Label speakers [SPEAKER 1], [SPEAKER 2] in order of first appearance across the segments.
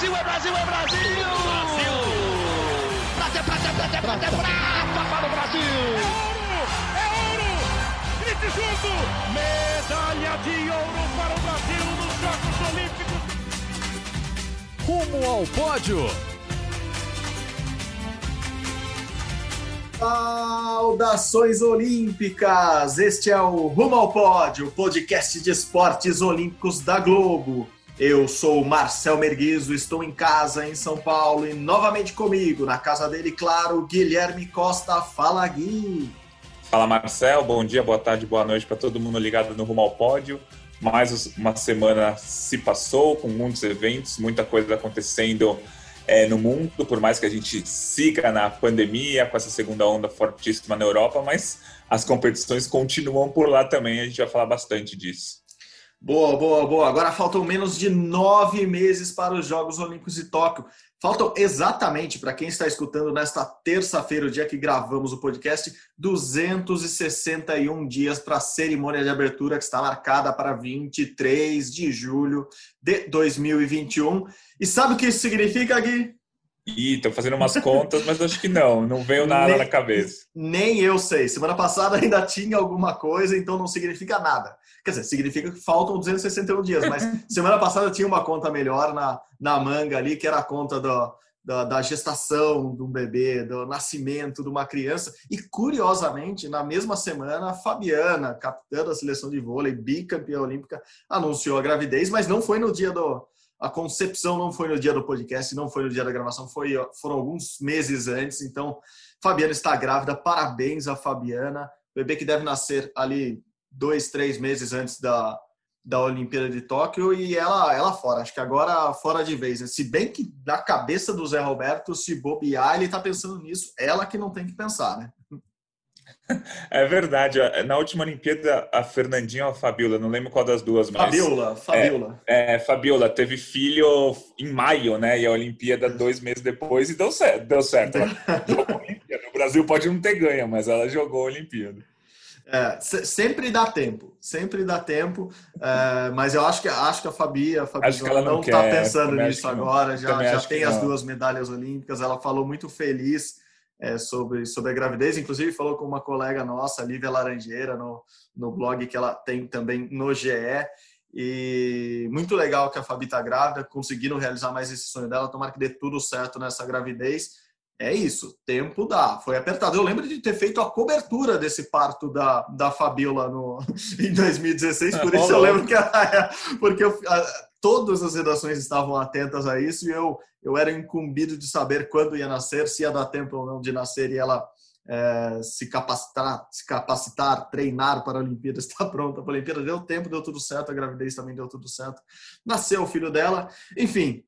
[SPEAKER 1] Brasil, é Brasil, é Brasil! Brasil! Prata, prata, prata, prata, prata para o Brasil!
[SPEAKER 2] É ouro! É ouro! Grite junto! Medalha de ouro para o Brasil nos Jogos Olímpicos!
[SPEAKER 3] Rumo ao pódio!
[SPEAKER 4] Saudações olímpicas! Este é o Rumo ao Pódio, podcast de esportes olímpicos da Globo. Eu sou Marcel Merguizo, estou em casa em São Paulo e novamente comigo, na casa dele, claro, Guilherme Costa. Fala, Gui!
[SPEAKER 5] Fala, Marcel. Bom dia, boa tarde, boa noite para todo mundo ligado no Rumo ao Pódio. Mais uma semana se passou com muitos eventos, muita coisa acontecendo é, no mundo, por mais que a gente siga na pandemia, com essa segunda onda fortíssima na Europa, mas as competições continuam por lá também, a gente vai falar bastante disso.
[SPEAKER 4] Boa, boa, boa. Agora faltam menos de nove meses para os Jogos Olímpicos de Tóquio. Faltam exatamente, para quem está escutando nesta terça-feira, o dia que gravamos o podcast, 261 dias para a cerimônia de abertura que está marcada para 23 de julho de 2021. E sabe o que isso significa, Gui?
[SPEAKER 5] Ih, tô fazendo umas contas, mas acho que não, não veio nada
[SPEAKER 4] nem,
[SPEAKER 5] na cabeça.
[SPEAKER 4] Nem eu sei. Semana passada ainda tinha alguma coisa, então não significa nada. Quer dizer, significa que faltam 261 dias, mas semana passada tinha uma conta melhor na, na manga ali, que era a conta do, da, da, gestação de um bebê, do nascimento de uma criança. E, curiosamente, na mesma semana, a Fabiana, capitã da seleção de vôlei, bicampeã olímpica, anunciou a gravidez, mas não foi no dia do. A concepção não foi no dia do podcast, não foi no dia da gravação, foi, foram alguns meses antes. Então, Fabiana está grávida, parabéns a Fabiana. Bebê que deve nascer ali dois, três meses antes da, da Olimpíada de Tóquio e ela, ela fora. Acho que agora fora de vez. Né? Se bem que na cabeça do Zé Roberto, se bobear, ele está pensando nisso. Ela que não tem que pensar, né?
[SPEAKER 5] É verdade. Na última Olimpíada, a Fernandinha ou a Fabiola, não lembro qual das duas, mas.
[SPEAKER 4] Fabiola, Fabiola.
[SPEAKER 5] É, é, Fabiola teve filho em maio, né? E a Olimpíada dois meses depois e deu certo. Deu certo. Ela jogou a Olimpíada. O Brasil pode não ter ganho, mas ela jogou a Olimpíada.
[SPEAKER 4] É, sempre dá tempo, sempre dá tempo, é, mas eu acho que acho que a Fabi, a Fabi
[SPEAKER 5] não,
[SPEAKER 4] não está pensando nisso agora, já, já tem as duas medalhas olímpicas, ela falou muito feliz é, sobre, sobre a gravidez, inclusive falou com uma colega nossa, Lívia Laranjeira, no, no blog que ela tem também no GE, e muito legal que a Fabi está grávida, conseguindo realizar mais esse sonho dela, tomara que dê tudo certo nessa gravidez, é isso, tempo dá. Foi apertado. Eu lembro de ter feito a cobertura desse parto da, da Fabiola no, em 2016, por isso eu lembro que porque eu, todas as redações estavam atentas a isso e eu, eu era incumbido de saber quando ia nascer, se ia dar tempo ou não de nascer e ela é, se capacitar, se capacitar, treinar para a Olimpíada, estar pronta para a Olimpíada. Deu tempo, deu tudo certo, a gravidez também deu tudo certo. Nasceu o filho dela. Enfim,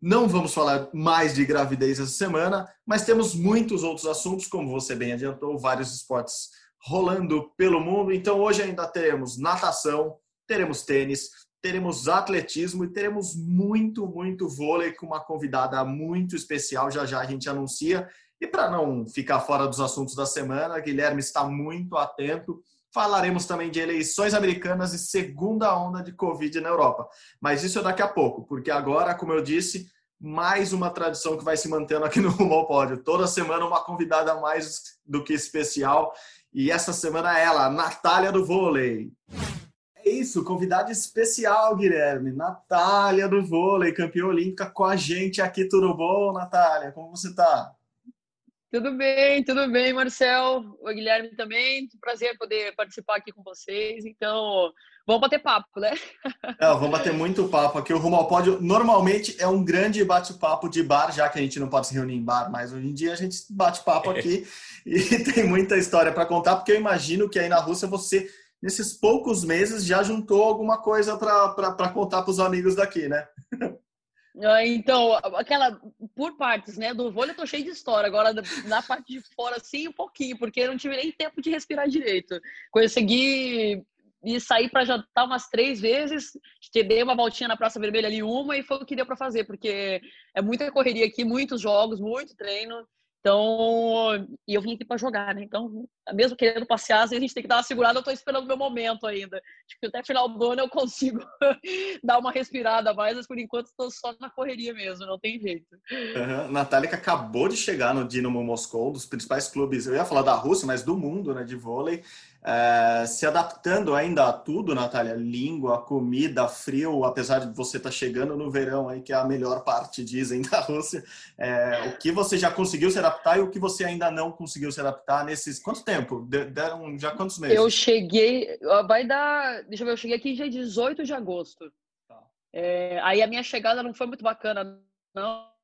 [SPEAKER 4] não vamos falar mais de gravidez essa semana, mas temos muitos outros assuntos, como você bem adiantou, vários esportes rolando pelo mundo. Então hoje ainda teremos natação, teremos tênis, teremos atletismo e teremos muito, muito vôlei com uma convidada muito especial. Já já a gente anuncia. E para não ficar fora dos assuntos da semana, Guilherme está muito atento. Falaremos também de eleições americanas e segunda onda de Covid na Europa. Mas isso é daqui a pouco, porque agora, como eu disse, mais uma tradição que vai se mantendo aqui no Rumo ao Pódio. Toda semana uma convidada mais do que especial. E essa semana é ela, Natália do Vôlei. É isso, convidada especial, Guilherme. Natália do Vôlei, campeã olímpica com a gente aqui. Tudo bom, Natália? Como você está?
[SPEAKER 6] Tudo bem, tudo bem, Marcel. O Guilherme também. Prazer poder participar aqui com vocês. Então, vamos bater papo, né?
[SPEAKER 4] Não, vamos bater muito papo aqui. O Rumo ao Pódio normalmente é um grande bate-papo de bar, já que a gente não pode se reunir em bar, mas hoje em dia a gente bate papo aqui e tem muita história para contar, porque eu imagino que aí na Rússia você, nesses poucos meses, já juntou alguma coisa para contar para os amigos daqui, né?
[SPEAKER 6] Ah, então, aquela por partes, né? Do vôlei eu tô cheio de história. Agora, na parte de fora, assim, um pouquinho, porque eu não tive nem tempo de respirar direito. Consegui e sair para jantar umas três vezes, dei uma voltinha na Praça Vermelha ali uma e foi o que deu para fazer, porque é muita correria aqui, muitos jogos, muito treino Então, e eu vim aqui para jogar, né? Então, mesmo querendo passear, às vezes a gente tem que dar uma segurada, eu estou esperando o meu momento ainda. Acho que até final do ano eu consigo dar uma respirada mais, mas por enquanto estou só na correria mesmo, não tem jeito.
[SPEAKER 4] Uhum. Natália que acabou de chegar no Dinamo Moscou, dos principais clubes, eu ia falar da Rússia, mas do mundo, né, de vôlei. É, se adaptando ainda a tudo, Natália, língua, comida, frio, apesar de você estar tá chegando no verão aí, que é a melhor parte, dizem, da Rússia, é, o que você já conseguiu se adaptar e o que você ainda não conseguiu se adaptar nesses... Quanto tempo? Deram já quantos meses?
[SPEAKER 6] Eu cheguei, vai dar, deixa eu ver, eu cheguei aqui dia 18 de agosto. Tá. É, aí a minha chegada não foi muito bacana, não, não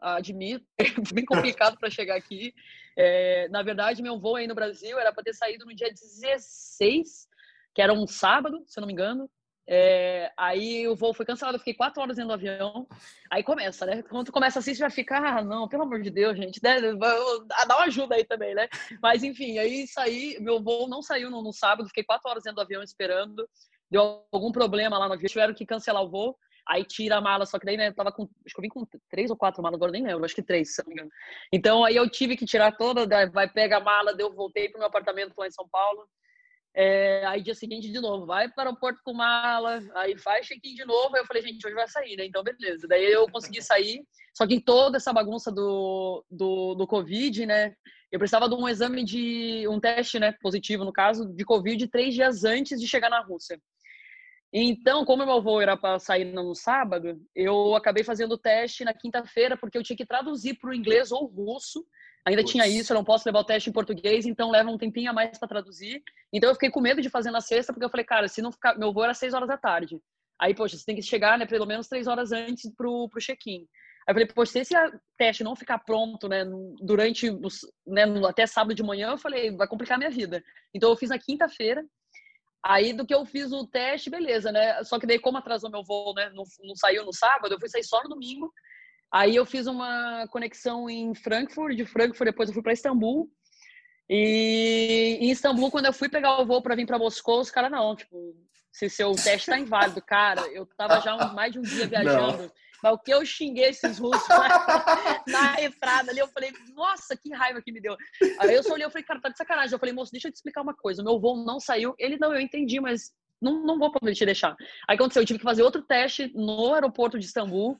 [SPEAKER 6] admito, é bem complicado para chegar aqui. É, na verdade, meu voo aí no Brasil era para ter saído no dia 16, que era um sábado, se eu não me engano. É, aí o voo foi cancelado, eu fiquei quatro horas dentro do avião. Aí começa, né? Quando tu começa assim, você já fica, ah, não, pelo amor de Deus, gente, né? dá uma ajuda aí também, né? Mas enfim, aí saí, meu voo não saiu no, no sábado, fiquei quatro horas dentro do avião esperando. Deu algum problema lá no avião, tiveram que cancelar o voo. Aí tira a mala, só que daí, né, eu tava com, acho que eu vim com três ou quatro malas, agora nem lembro, acho que três, se não me engano. Então aí eu tive que tirar toda, vai, pega a mala, eu voltei pro meu apartamento lá em São Paulo. É, aí dia seguinte de novo, vai para o aeroporto com mala, aí faz check-in de novo. Aí eu falei, gente, hoje vai sair, né? Então, beleza. Daí eu consegui sair, só que em toda essa bagunça do, do, do Covid, né? Eu precisava de um exame de um teste, né? Positivo, no caso, de Covid três dias antes de chegar na Rússia. Então, como meu voo era para sair no sábado, eu acabei fazendo o teste na quinta-feira, porque eu tinha que traduzir para o inglês ou russo. Ainda Puts. tinha isso, eu não posso levar o teste em português, então leva um tempinho a mais para traduzir. Então eu fiquei com medo de fazer na sexta, porque eu falei, cara, se não ficar. Meu voo era seis horas da tarde. Aí, poxa, você tem que chegar, né, pelo menos três horas antes pro, pro check-in. Aí eu falei, poxa, se esse teste não ficar pronto, né, durante, né, até sábado de manhã, eu falei, vai complicar a minha vida. Então eu fiz na quinta-feira, Aí do que eu fiz o teste, beleza, né? Só que daí, como atrasou meu voo, né? Não, não saiu no sábado, eu fui sair só no domingo. Aí eu fiz uma conexão em Frankfurt, de Frankfurt depois eu fui para Istambul. E em Istambul, quando eu fui pegar o voo para vir para Moscou, os caras não, tipo, se seu teste tá inválido, cara, eu tava já um, mais de um dia viajando. Não. Mas o que eu xinguei esses russos na, entrada ali, eu falei, nossa, que raiva que me deu. Aí eu só olhei, falei, cara, tá de sacanagem. Eu falei, moço, deixa eu te explicar uma coisa. O meu voo não saiu. Ele, não, eu entendi, mas não, não vou poder te deixar. Aí aconteceu, eu tive que fazer outro teste no aeroporto de Istambul.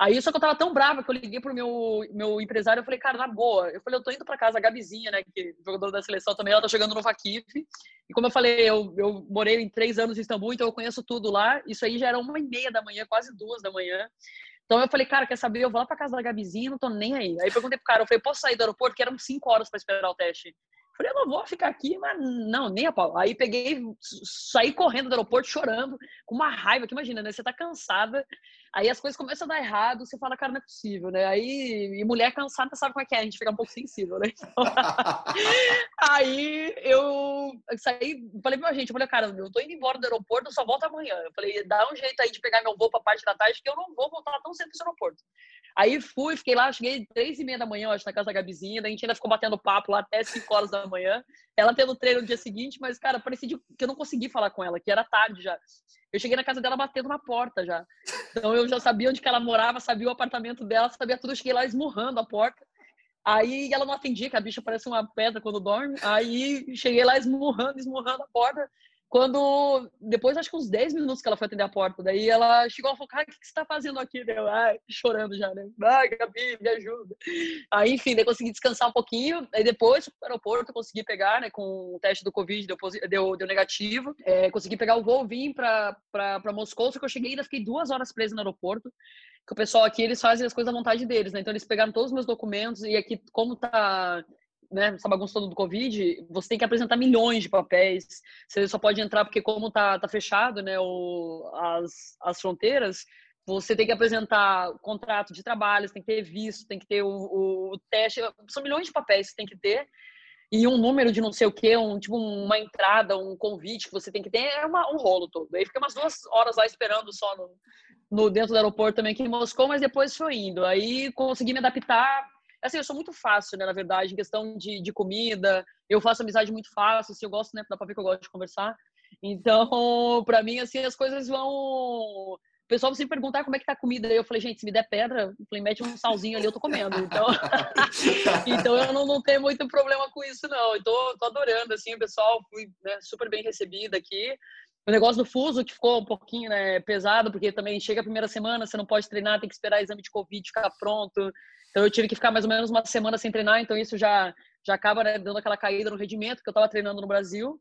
[SPEAKER 6] Aí só que eu tava tão brava que eu liguei pro meu, meu empresário, eu falei, cara, na boa, eu falei, eu tô indo pra casa, a Gabizinha, né, que é jogadora da seleção também, ela tá chegando no Vakif. E como eu falei, eu, eu morei em três anos em Istambul, então eu conheço tudo lá. Isso aí já era uma e meia da manhã, quase duas da manhã. Então eu falei, cara, quer saber? Eu vou lá pra casa da Gabizinha, não tô nem aí. Aí eu perguntei pro cara, eu falei, posso sair do aeroporto? Que eram cinco horas para esperar o teste. Falei, eu não vou ficar aqui, mas não, nem a pau. Aí peguei, saí correndo do aeroporto chorando, com uma raiva, que imagina, né? Você tá cansada, aí as coisas começam a dar errado, você fala, cara, não é possível, né? Aí, e mulher cansada sabe como é que é, a gente fica um pouco sensível, né? Então, aí eu saí, falei pra gente, eu falei, cara, eu tô indo embora do aeroporto, eu só volto amanhã. Eu falei, dá um jeito aí de pegar meu voo pra parte da tarde, que eu não vou voltar tão cedo pro aeroporto. Aí fui, fiquei lá, cheguei três e meia da manhã, acho, na casa da Gabizinha, a gente ainda ficou batendo papo lá até cinco horas da manhã. Ela tendo treino no dia seguinte, mas, cara, parecia que eu não consegui falar com ela, que era tarde já. Eu cheguei na casa dela batendo na porta já. Então eu já sabia onde que ela morava, sabia o apartamento dela, sabia tudo. Eu cheguei lá esmurrando a porta. Aí ela não atendia, que a bicha parece uma pedra quando dorme. Aí cheguei lá esmurrando, esmurrando a porta. Quando, depois, acho que uns 10 minutos que ela foi atender a porta, daí ela chegou e falou, cara, o que você tá fazendo aqui? Deu, ai, chorando já, né? Ai, Gabi, me ajuda. Aí, enfim, daí consegui descansar um pouquinho, aí depois, no aeroporto, consegui pegar, né, com o teste do Covid, deu, deu, deu negativo, é, consegui pegar o voo, vim pra Moscou, só que eu cheguei e ainda fiquei duas horas presa no aeroporto, que o pessoal aqui, eles fazem as coisas à vontade deles, né? Então, eles pegaram todos os meus documentos e aqui, como tá né, essa bagunça toda do Covid, você tem que apresentar milhões de papéis. Você só pode entrar porque como tá, tá fechado, né, o, as, as fronteiras, você tem que apresentar contrato de trabalho, você tem que ter visto, tem que ter o, o, teste, são milhões de papéis que tem que ter e um número de não sei o que, um, tipo uma entrada, um convite que você tem que ter, é uma, um rolo todo. Aí fica umas duas horas lá esperando só no, no dentro do aeroporto também aqui em Moscou, mas depois foi indo. Aí consegui me adaptar Assim, eu sou muito fácil, né, na verdade, em questão de, de comida. Eu faço amizade muito fácil, assim, eu gosto, né, dá pra ver que eu gosto de conversar. Então, para mim, assim, as coisas vão pessoal sempre perguntar como é que tá a comida. Eu falei, gente, se me der pedra, eu falei, mete um salzinho ali, eu tô comendo. Então, então eu não, não tenho muito problema com isso, não. Eu tô, tô adorando, assim, o pessoal fui né, super bem recebida aqui. O negócio do fuso que ficou um pouquinho né, pesado, porque também chega a primeira semana, você não pode treinar, tem que esperar exame de Covid ficar pronto. Então eu tive que ficar mais ou menos uma semana sem treinar, então isso já, já acaba né, dando aquela caída no rendimento que eu estava treinando no Brasil.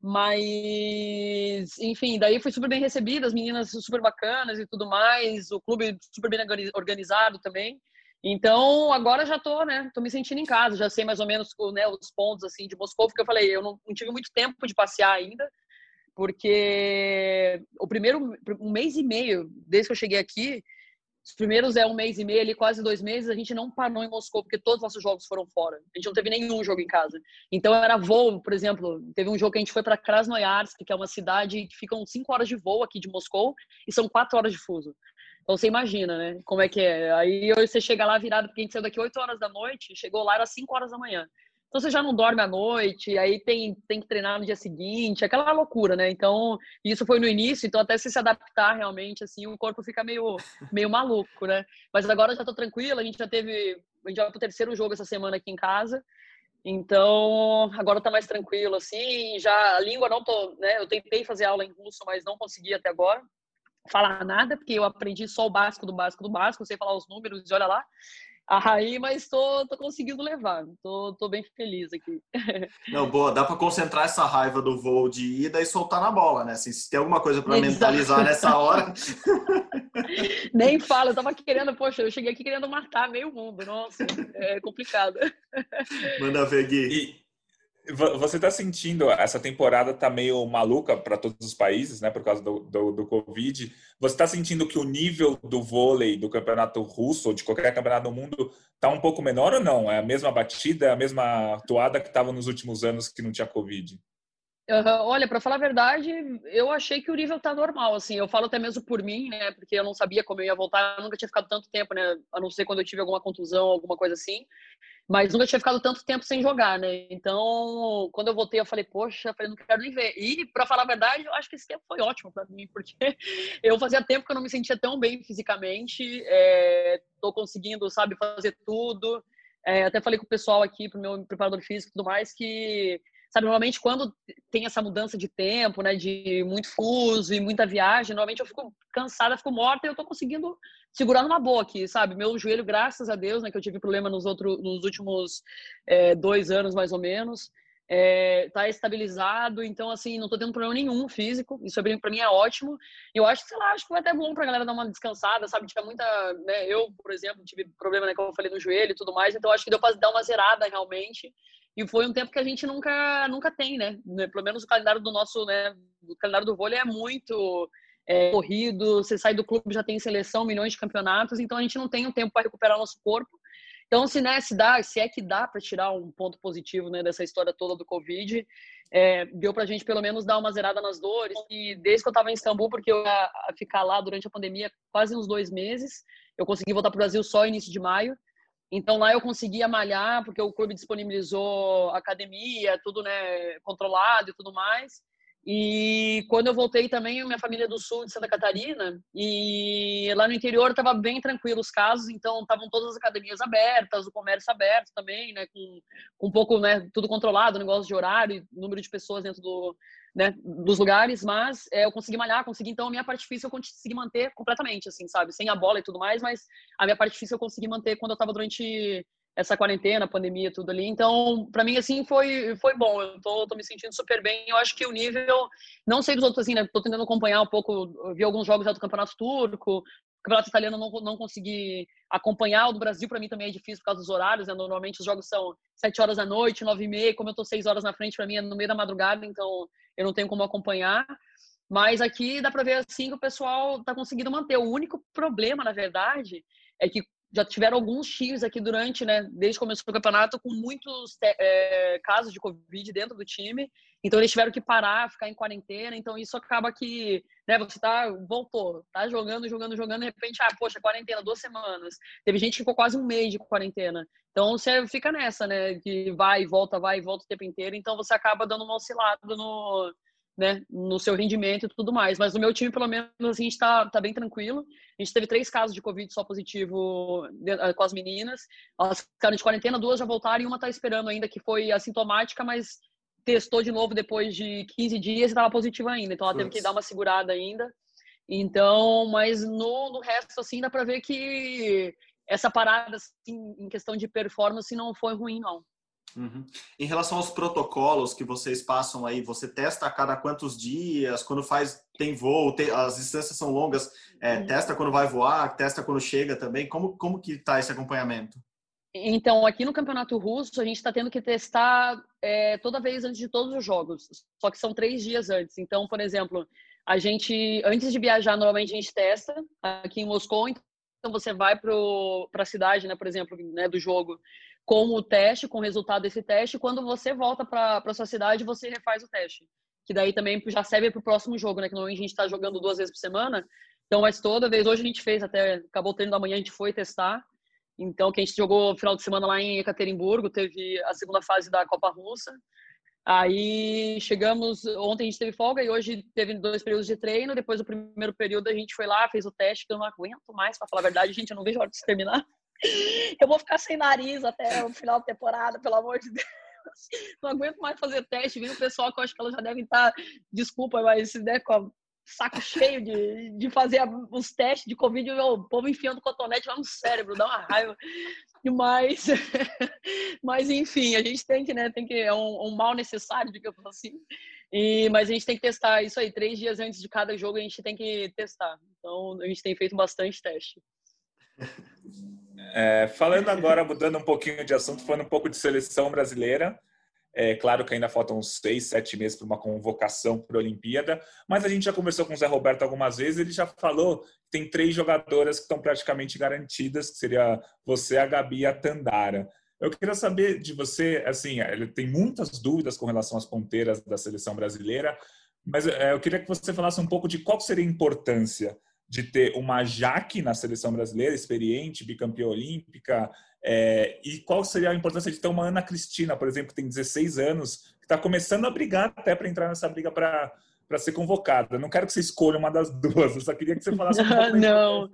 [SPEAKER 6] Mas, enfim, daí foi super bem recebido, as meninas super bacanas e tudo mais, o clube super bem organizado também. Então, agora já tô, né, tô me sentindo em casa, já sei mais ou menos né, os pontos, assim, de Moscou, porque eu falei, eu não, não tive muito tempo de passear ainda, porque o primeiro um mês e meio desde que eu cheguei aqui, os primeiros é um mês e meio, ali quase dois meses, a gente não parou em Moscou, porque todos os nossos jogos foram fora. A gente não teve nenhum jogo em casa. Então era voo, por exemplo, teve um jogo que a gente foi para Krasnoyarsk, que é uma cidade que ficam cinco horas de voo aqui de Moscou, e são quatro horas de fuso. Então você imagina, né? Como é que é. Aí você chega lá virado, porque a gente saiu daqui 8 horas da noite, chegou lá, era 5 horas da manhã. Então você já não dorme à noite, aí tem, tem que treinar no dia seguinte, aquela loucura, né? Então, isso foi no início, então até se se adaptar realmente, assim, o corpo fica meio, meio maluco, né? Mas agora já tô tranquila, a gente já teve, a gente vai pro terceiro jogo essa semana aqui em casa, então agora tá mais tranquilo, assim, já a língua não tô, né? Eu tentei fazer aula em russo, mas não consegui até agora falar nada, porque eu aprendi só o básico do básico do básico, sei falar os números e olha lá. Aí, mas tô, tô conseguindo levar. Tô, tô bem feliz aqui.
[SPEAKER 4] Não, boa. Dá para concentrar essa raiva do voo de ida e soltar na bola, né? Assim, se tem alguma coisa para mentalizar nessa hora.
[SPEAKER 6] Nem fala. Eu tava querendo, poxa, eu cheguei aqui querendo matar meio mundo. Nossa, é complicado.
[SPEAKER 4] Manda ver, Gui.
[SPEAKER 5] Você está sentindo, essa temporada está meio maluca para todos os países, né, por causa do, do, do Covid. Você está sentindo que o nível do vôlei do campeonato russo, ou de qualquer campeonato do mundo, está um pouco menor ou não? É a mesma batida, é a mesma toada que estava nos últimos anos que não tinha Covid?
[SPEAKER 6] Olha, para falar a verdade, eu achei que o nível tá normal, assim. Eu falo até mesmo por mim, né? Porque eu não sabia como eu ia voltar. Eu nunca tinha ficado tanto tempo, né? A não ser quando eu tive alguma contusão, alguma coisa assim. Mas nunca tinha ficado tanto tempo sem jogar, né? Então, quando eu voltei, eu falei, poxa, eu falei, não quero nem ver. E, para falar a verdade, eu acho que esse tempo foi ótimo para mim, porque eu fazia tempo que eu não me sentia tão bem fisicamente. É, tô conseguindo, sabe, fazer tudo. É, até falei com o pessoal aqui, pro meu preparador físico e tudo mais, que Sabe, normalmente quando tem essa mudança de tempo, né, de muito fuso e muita viagem, normalmente eu fico cansada, fico morta e eu tô conseguindo segurar numa boa aqui, sabe? Meu joelho, graças a Deus, né, que eu tive problema nos, outros, nos últimos é, dois anos, mais ou menos, é, tá estabilizado, então assim, não tô tendo problema nenhum físico, isso é para mim é ótimo. Eu acho que, sei lá, acho que foi até bom pra galera dar uma descansada, sabe? Tinha muita, né, eu, por exemplo, tive problema, né, como eu falei, no joelho e tudo mais, então acho que deu pra dar uma zerada realmente. E foi um tempo que a gente nunca, nunca tem, né? né? Pelo menos o calendário do nosso, né? O calendário do vôlei é muito é, corrido. Você sai do clube já tem seleção, milhões de campeonatos, então a gente não tem o um tempo para recuperar nosso corpo. Então, se, né, se, dá, se é que dá para tirar um ponto positivo né, dessa história toda do Covid, é, deu para a gente pelo menos dar uma zerada nas dores. E desde que eu estava em Istambul, porque eu ia ficar lá durante a pandemia quase uns dois meses, eu consegui voltar para o Brasil só início de maio. Então lá eu conseguia malhar, porque o clube disponibilizou academia, tudo né, controlado e tudo mais. E quando eu voltei também, minha família é do sul de Santa Catarina, e lá no interior estava bem tranquilo os casos, então estavam todas as academias abertas, o comércio aberto também, né, com, com um pouco, né, tudo controlado, negócio de horário, número de pessoas dentro do, né, dos lugares, mas é, eu consegui malhar, consegui, então a minha parte difícil eu consegui manter completamente, assim, sabe, sem a bola e tudo mais, mas a minha parte difícil eu consegui manter quando eu estava durante essa quarentena, pandemia, tudo ali. Então, para mim, assim, foi, foi bom. Eu tô, tô me sentindo super bem. Eu acho que o nível, não sei dos outros, assim, né? Tô tentando acompanhar um pouco, vi alguns jogos já do Campeonato Turco, o Campeonato Italiano não, não consegui acompanhar. O do Brasil, para mim, também é difícil por causa dos horários, né? Normalmente os jogos são sete horas da noite, nove e meia. Como eu tô seis horas na frente, para mim é no meio da madrugada, então eu não tenho como acompanhar. Mas aqui dá para ver assim que o pessoal tá conseguindo manter. O único problema, na verdade, é que já tiveram alguns times aqui durante, né, desde que começou o campeonato, com muitos é, casos de Covid dentro do time. Então eles tiveram que parar, ficar em quarentena. Então isso acaba que, né, você tá, voltou, tá jogando, jogando, jogando, de repente, ah, poxa, quarentena, duas semanas. Teve gente que ficou quase um mês de quarentena. Então você fica nessa, né, que vai e volta, vai e volta o tempo inteiro. Então você acaba dando uma oscilada no, né, no seu rendimento e tudo mais. Mas no meu time, pelo menos, a gente está tá bem tranquilo. A gente teve três casos de Covid só positivo ah, com as meninas. Elas ficaram de quarentena, duas já voltaram e uma está esperando ainda, que foi assintomática, mas testou de novo depois de 15 dias e estava positiva ainda. Então ela teve que dar uma segurada ainda. Então, mas no, no resto, assim, dá para ver que essa parada, assim, em questão de performance, não foi ruim, não.
[SPEAKER 4] Uhum. Em relação aos protocolos que vocês passam aí, você testa a cada quantos dias? Quando faz, tem voo, tem, as distâncias são longas, é, uhum. testa quando vai voar, testa quando chega também? Como, como que tá esse acompanhamento?
[SPEAKER 6] Então, aqui no Campeonato Russo, a gente está tendo que testar é, toda vez antes de todos os jogos, só que são três dias antes. Então, por exemplo, a gente, antes de viajar, normalmente a gente testa aqui em Moscou, então você vai para a cidade, né, por exemplo, né, do jogo, com o teste, com o resultado desse teste. Quando você volta para a sua cidade, você refaz o teste. Que daí também já serve para o próximo jogo, né? Que normalmente a gente está jogando duas vezes por semana. Então, mas toda vez, hoje a gente fez, até acabou o treino da manhã, a gente foi testar. Então, que a gente jogou final de semana lá em Ekaterimburgo, teve a segunda fase da Copa Russa. Aí chegamos, ontem a gente teve folga e hoje teve dois períodos de treino. Depois do primeiro período a gente foi lá, fez o teste, que eu não aguento mais, para falar a verdade, gente, eu não vejo a hora de terminar. Eu vou ficar sem nariz até o final da temporada, pelo amor de Deus. Não aguento mais fazer teste. Vindo o pessoal que eu acho que elas já devem estar, desculpa, mas né, com saco cheio de, de fazer os testes de Covid, o povo enfiando cotonete lá no cérebro, dá uma raiva. Mas, mas enfim, a gente tem que, né, tem que, é um, um mal necessário, digamos assim. E, mas a gente tem que testar isso aí, três dias antes de cada jogo a gente tem que testar. Então a gente tem feito bastante teste.
[SPEAKER 5] É, falando agora, mudando um pouquinho de assunto, falando um pouco de seleção brasileira. É claro que ainda faltam uns seis, sete meses para uma convocação para a Olimpíada, mas a gente já conversou com o Zé Roberto algumas vezes, ele já falou que tem três jogadoras que estão praticamente garantidas, que seria você, a Gabi e a Tandara. Eu queria saber de você, assim, ele tem muitas dúvidas com relação às ponteiras da seleção brasileira, mas é, eu queria que você falasse um pouco de qual seria a importância de ter uma Jaque na seleção brasileira, experiente, bicampeã olímpica, é, e qual seria a importância de ter uma Ana Cristina, por exemplo, que tem 16 anos, que está começando a brigar até para entrar nessa briga para para ser convocada. Não quero que você escolha uma das duas, eu só queria que você falasse um pouco
[SPEAKER 6] não.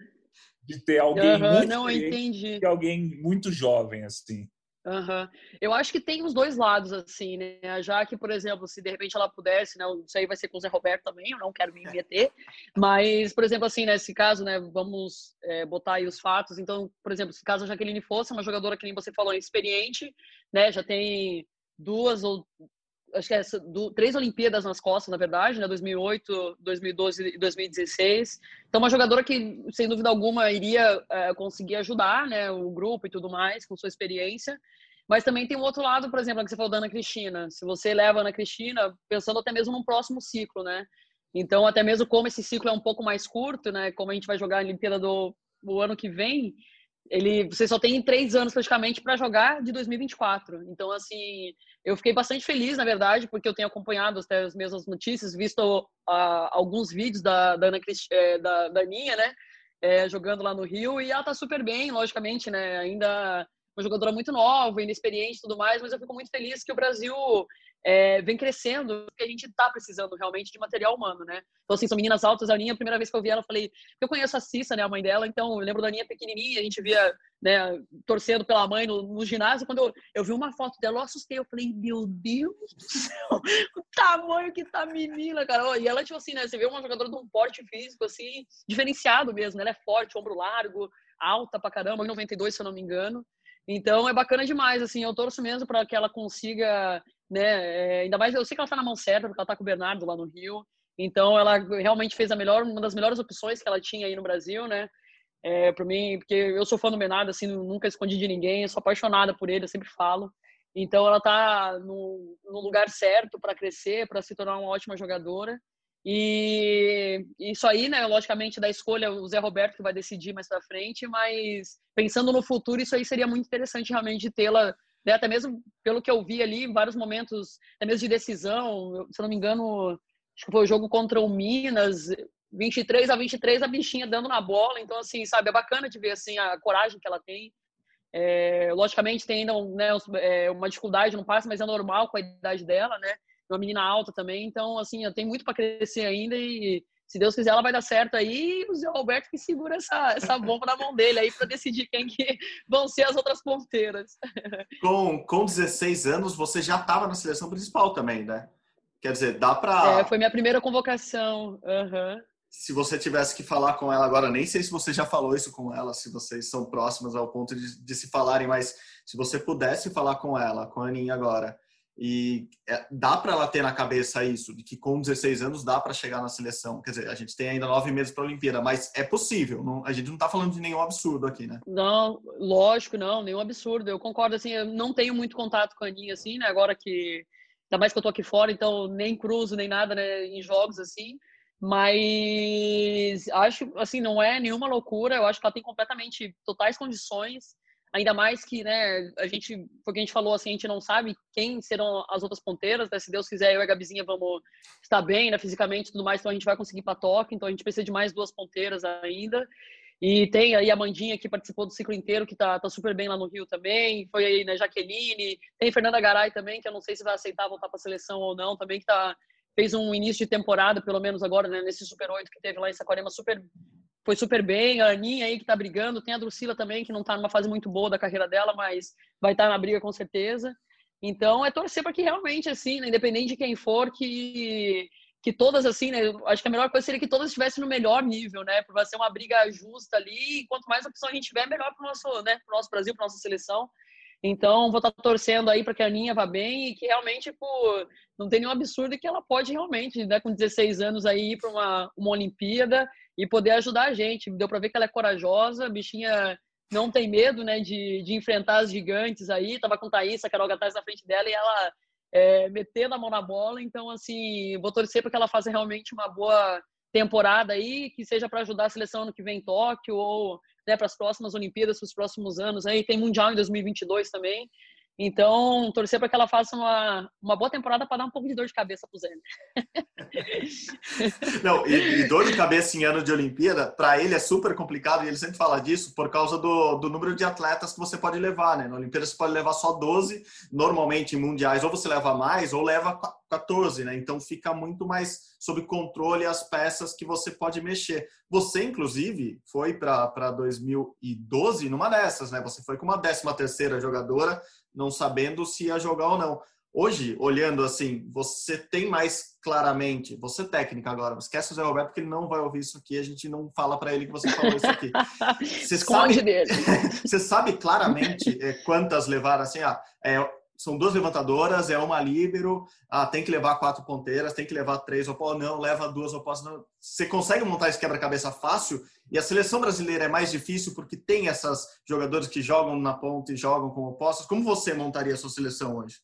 [SPEAKER 5] de ter alguém
[SPEAKER 6] uhum,
[SPEAKER 5] muito
[SPEAKER 6] não entendi.
[SPEAKER 5] e alguém muito jovem assim.
[SPEAKER 6] Uhum. Eu acho que tem os dois lados, assim, né? Já que, por exemplo, se de repente ela pudesse, né? Isso aí vai ser com o Zé Roberto também, eu não quero me meter. Mas, por exemplo, assim, nesse caso, né? Vamos é, botar aí os fatos. Então, por exemplo, se caso a Jaqueline fosse uma jogadora que nem você falou, experiente, né? Já tem duas ou acho que é do, três Olimpíadas nas costas, na verdade, né? 2008, 2012 e 2016. Então, uma jogadora que, sem dúvida alguma, iria é, conseguir ajudar, né? O grupo e tudo mais, com sua experiência. Mas também tem um outro lado, por exemplo, que você falou da Ana Cristina. Se você leva a Ana Cristina, pensando até mesmo num próximo ciclo, né? Então, até mesmo como esse ciclo é um pouco mais curto, né? Como a gente vai jogar a Olimpíada do, do ano que vem, ele, você só tem três anos praticamente para jogar de 2024. Então, assim, eu fiquei bastante feliz, na verdade, porque eu tenho acompanhado até as mesmas notícias, visto uh, alguns vídeos da, da, Ana. É, da, da Aninha, né? É, jogando lá no Rio, e ela tá super bem, logicamente, né? Ainda uma jogadora muito nova, inexperiente e tudo mais, mas eu fico muito feliz que o Brasil é, vem crescendo, porque a gente está precisando realmente de material humano, né? Então, assim, são meninas altas. A Aninha, a primeira vez que eu vi ela, eu falei, eu conheço a Cissa, né, a mãe dela, então eu lembro da Aninha pequenininha, a gente via, né, torcendo pela mãe no, no ginásio. Quando eu, eu vi uma foto dela, eu assustei, eu falei, meu Deus do céu, o tamanho que tá a menina, cara. E ela, tipo assim, né, você vê uma jogadora de um porte físico, assim, diferenciado mesmo, né? Ela é forte, ombro largo, alta pra caramba, 92, se eu não me engano. Então é bacana demais, assim, eu torço mesmo para que ela consiga né? É, ainda mais eu sei que ela está na mão certa, porque ela está com o Bernardo lá no Rio. Então ela realmente fez a melhor, uma das melhores opções que ela tinha aí no Brasil, né? É, para mim, porque eu sou fã do Bernardo, assim, nunca escondi de ninguém, sou apaixonada por ele, eu sempre falo. Então ela está no, no lugar certo para crescer, para se tornar uma ótima jogadora. E isso aí, né, logicamente, da escolha, o Zé Roberto que vai decidir mais para frente, mas pensando no futuro, isso aí seria muito interessante realmente tê-la né? até mesmo pelo que eu vi ali, em vários momentos, até mesmo de decisão, se eu não me engano, acho que foi o jogo contra o Minas, 23 a 23, a bichinha dando na bola, então, assim, sabe, é bacana de ver, assim, a coragem que ela tem. É, logicamente tem ainda né, é, uma dificuldade no passe, mas é normal com a idade dela, né? Uma menina alta também, então, assim, eu tenho muito para crescer ainda e se Deus quiser, ela vai dar certo aí. E o Zé Alberto que segura essa, essa bomba na mão dele aí para decidir quem que vão ser as outras ponteiras.
[SPEAKER 4] Com, com 16 anos, você já estava na seleção principal também, né? Quer dizer, dá para.
[SPEAKER 6] É, foi minha primeira convocação. Uhum.
[SPEAKER 4] Se você tivesse que falar com ela agora, nem sei se você já falou isso com ela, se vocês são próximas ao ponto de, de se falarem, mas se você pudesse falar com ela, com a Aninha agora, e é, dá para ela ter na cabeça isso, de que com 16 anos dá para chegar na seleção. Quer dizer, a gente tem ainda nove meses para a Olimpíada, mas é possível. Não, a gente não está falando de nenhum absurdo aqui, né?
[SPEAKER 6] Não, lógico, não, nenhum absurdo. Eu concordo, assim, eu não tenho muito contato com a Aninha, assim, né? Agora que, ainda mais que eu tô aqui fora, então nem cruzo, nem nada, né? Em jogos, assim. Mas acho, assim, não é nenhuma loucura. Eu acho que ela tem completamente totais condições Ainda mais que, né, a gente, porque a gente falou assim, a gente não sabe quem serão as outras ponteiras, né? Se Deus quiser, eu e a Gabizinha vamos estar bem, né, fisicamente e tudo mais, então a gente vai conseguir para Tóquio, então a gente precisa de mais duas ponteiras ainda. E tem aí a Mandinha que participou do ciclo inteiro, que tá, tá super bem lá no Rio também. Foi aí, né, Jaqueline. Tem Fernanda Garay também, que eu não sei se vai aceitar voltar para a seleção ou não, também que tá fez um início de temporada, pelo menos agora, né, nesse Super 8 que teve lá em Saquarema, super foi super bem. A Aninha aí que tá brigando, tem a Drusila também, que não tá numa fase muito boa da carreira dela, mas vai estar tá na briga com certeza. Então é torcer para que realmente, assim, né, independente de quem for, que, que todas, assim, né, acho que a melhor coisa seria que todas estivessem no melhor nível, né? Para ser uma briga justa ali. E quanto mais opção a gente tiver, melhor para o nosso, né, pro nosso Brasil, para nossa seleção. Então, vou estar tá torcendo aí para que a Aninha vá bem e que realmente, tipo, não tem nenhum absurdo que ela pode realmente, né, com 16 anos aí, ir para uma, uma Olimpíada e poder ajudar a gente. Deu para ver que ela é corajosa, bichinha não tem medo, né, de, de enfrentar as gigantes aí. Tava com Thaís, a Carol Gataz na frente dela e ela é, metendo a mão na bola. Então, assim, vou torcer para que ela faça realmente uma boa temporada aí, que seja para ajudar a seleção ano que vem em Tóquio ou né, para as próximas Olimpíadas, para os próximos anos. Aí tem Mundial em 2022 também. Então, torcer para que ela faça uma, uma boa temporada para dar um pouco de dor de cabeça para o Zé.
[SPEAKER 4] Não, e, e, dor de cabeça em ano de Olimpíada, para ele é super complicado e ele sempre fala disso por causa do, do número de atletas que você pode levar, né? Na Olimpíada você pode levar só 12, normalmente em mundiais ou você leva mais ou leva 14, né? Então fica muito mais sob controle as peças que você pode mexer. Você, inclusive, foi para 2012 numa dessas, né? Você foi com uma 13 terceira jogadora não sabendo se ia jogar ou não. Hoje, olhando assim, você tem mais claramente, você é técnica agora, esquece o Zé Roberto porque ele não vai ouvir isso aqui, a gente não fala para ele que você falou isso aqui.
[SPEAKER 6] Você sabe, dele.
[SPEAKER 4] você sabe claramente é, quantas levaram assim, ah, é, são duas levantadoras, é uma líbero, ah, tem que levar quatro ponteiras, tem que levar três opostas, não, leva duas opostas. Não. Você consegue montar esse quebra-cabeça fácil e a seleção brasileira é mais difícil porque tem essas jogadores que jogam na ponta e jogam com opostos. Como você montaria a sua seleção hoje?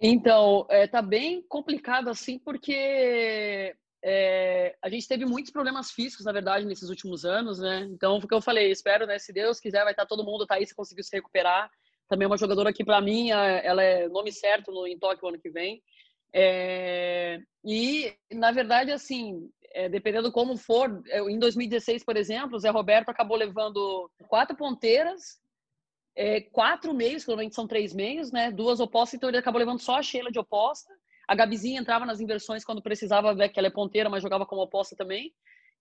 [SPEAKER 6] Então, é, tá bem complicado assim porque é, a gente teve muitos problemas físicos, na verdade, nesses últimos anos, né? Então, o que eu falei, espero, né? Se Deus quiser, vai estar todo mundo, tá aí, se conseguir se recuperar também é uma jogadora que, para mim, ela é nome certo no, em Tóquio ano que vem. É, e, na verdade, assim, é, dependendo como for, é, em 2016, por exemplo, o Zé Roberto acabou levando quatro ponteiras, é, quatro meios, que normalmente são três meios, né? Duas opostas, então ele acabou levando só a Sheila de oposta. A Gabizinha entrava nas inversões quando precisava que ela é ponteira, mas jogava como oposta também.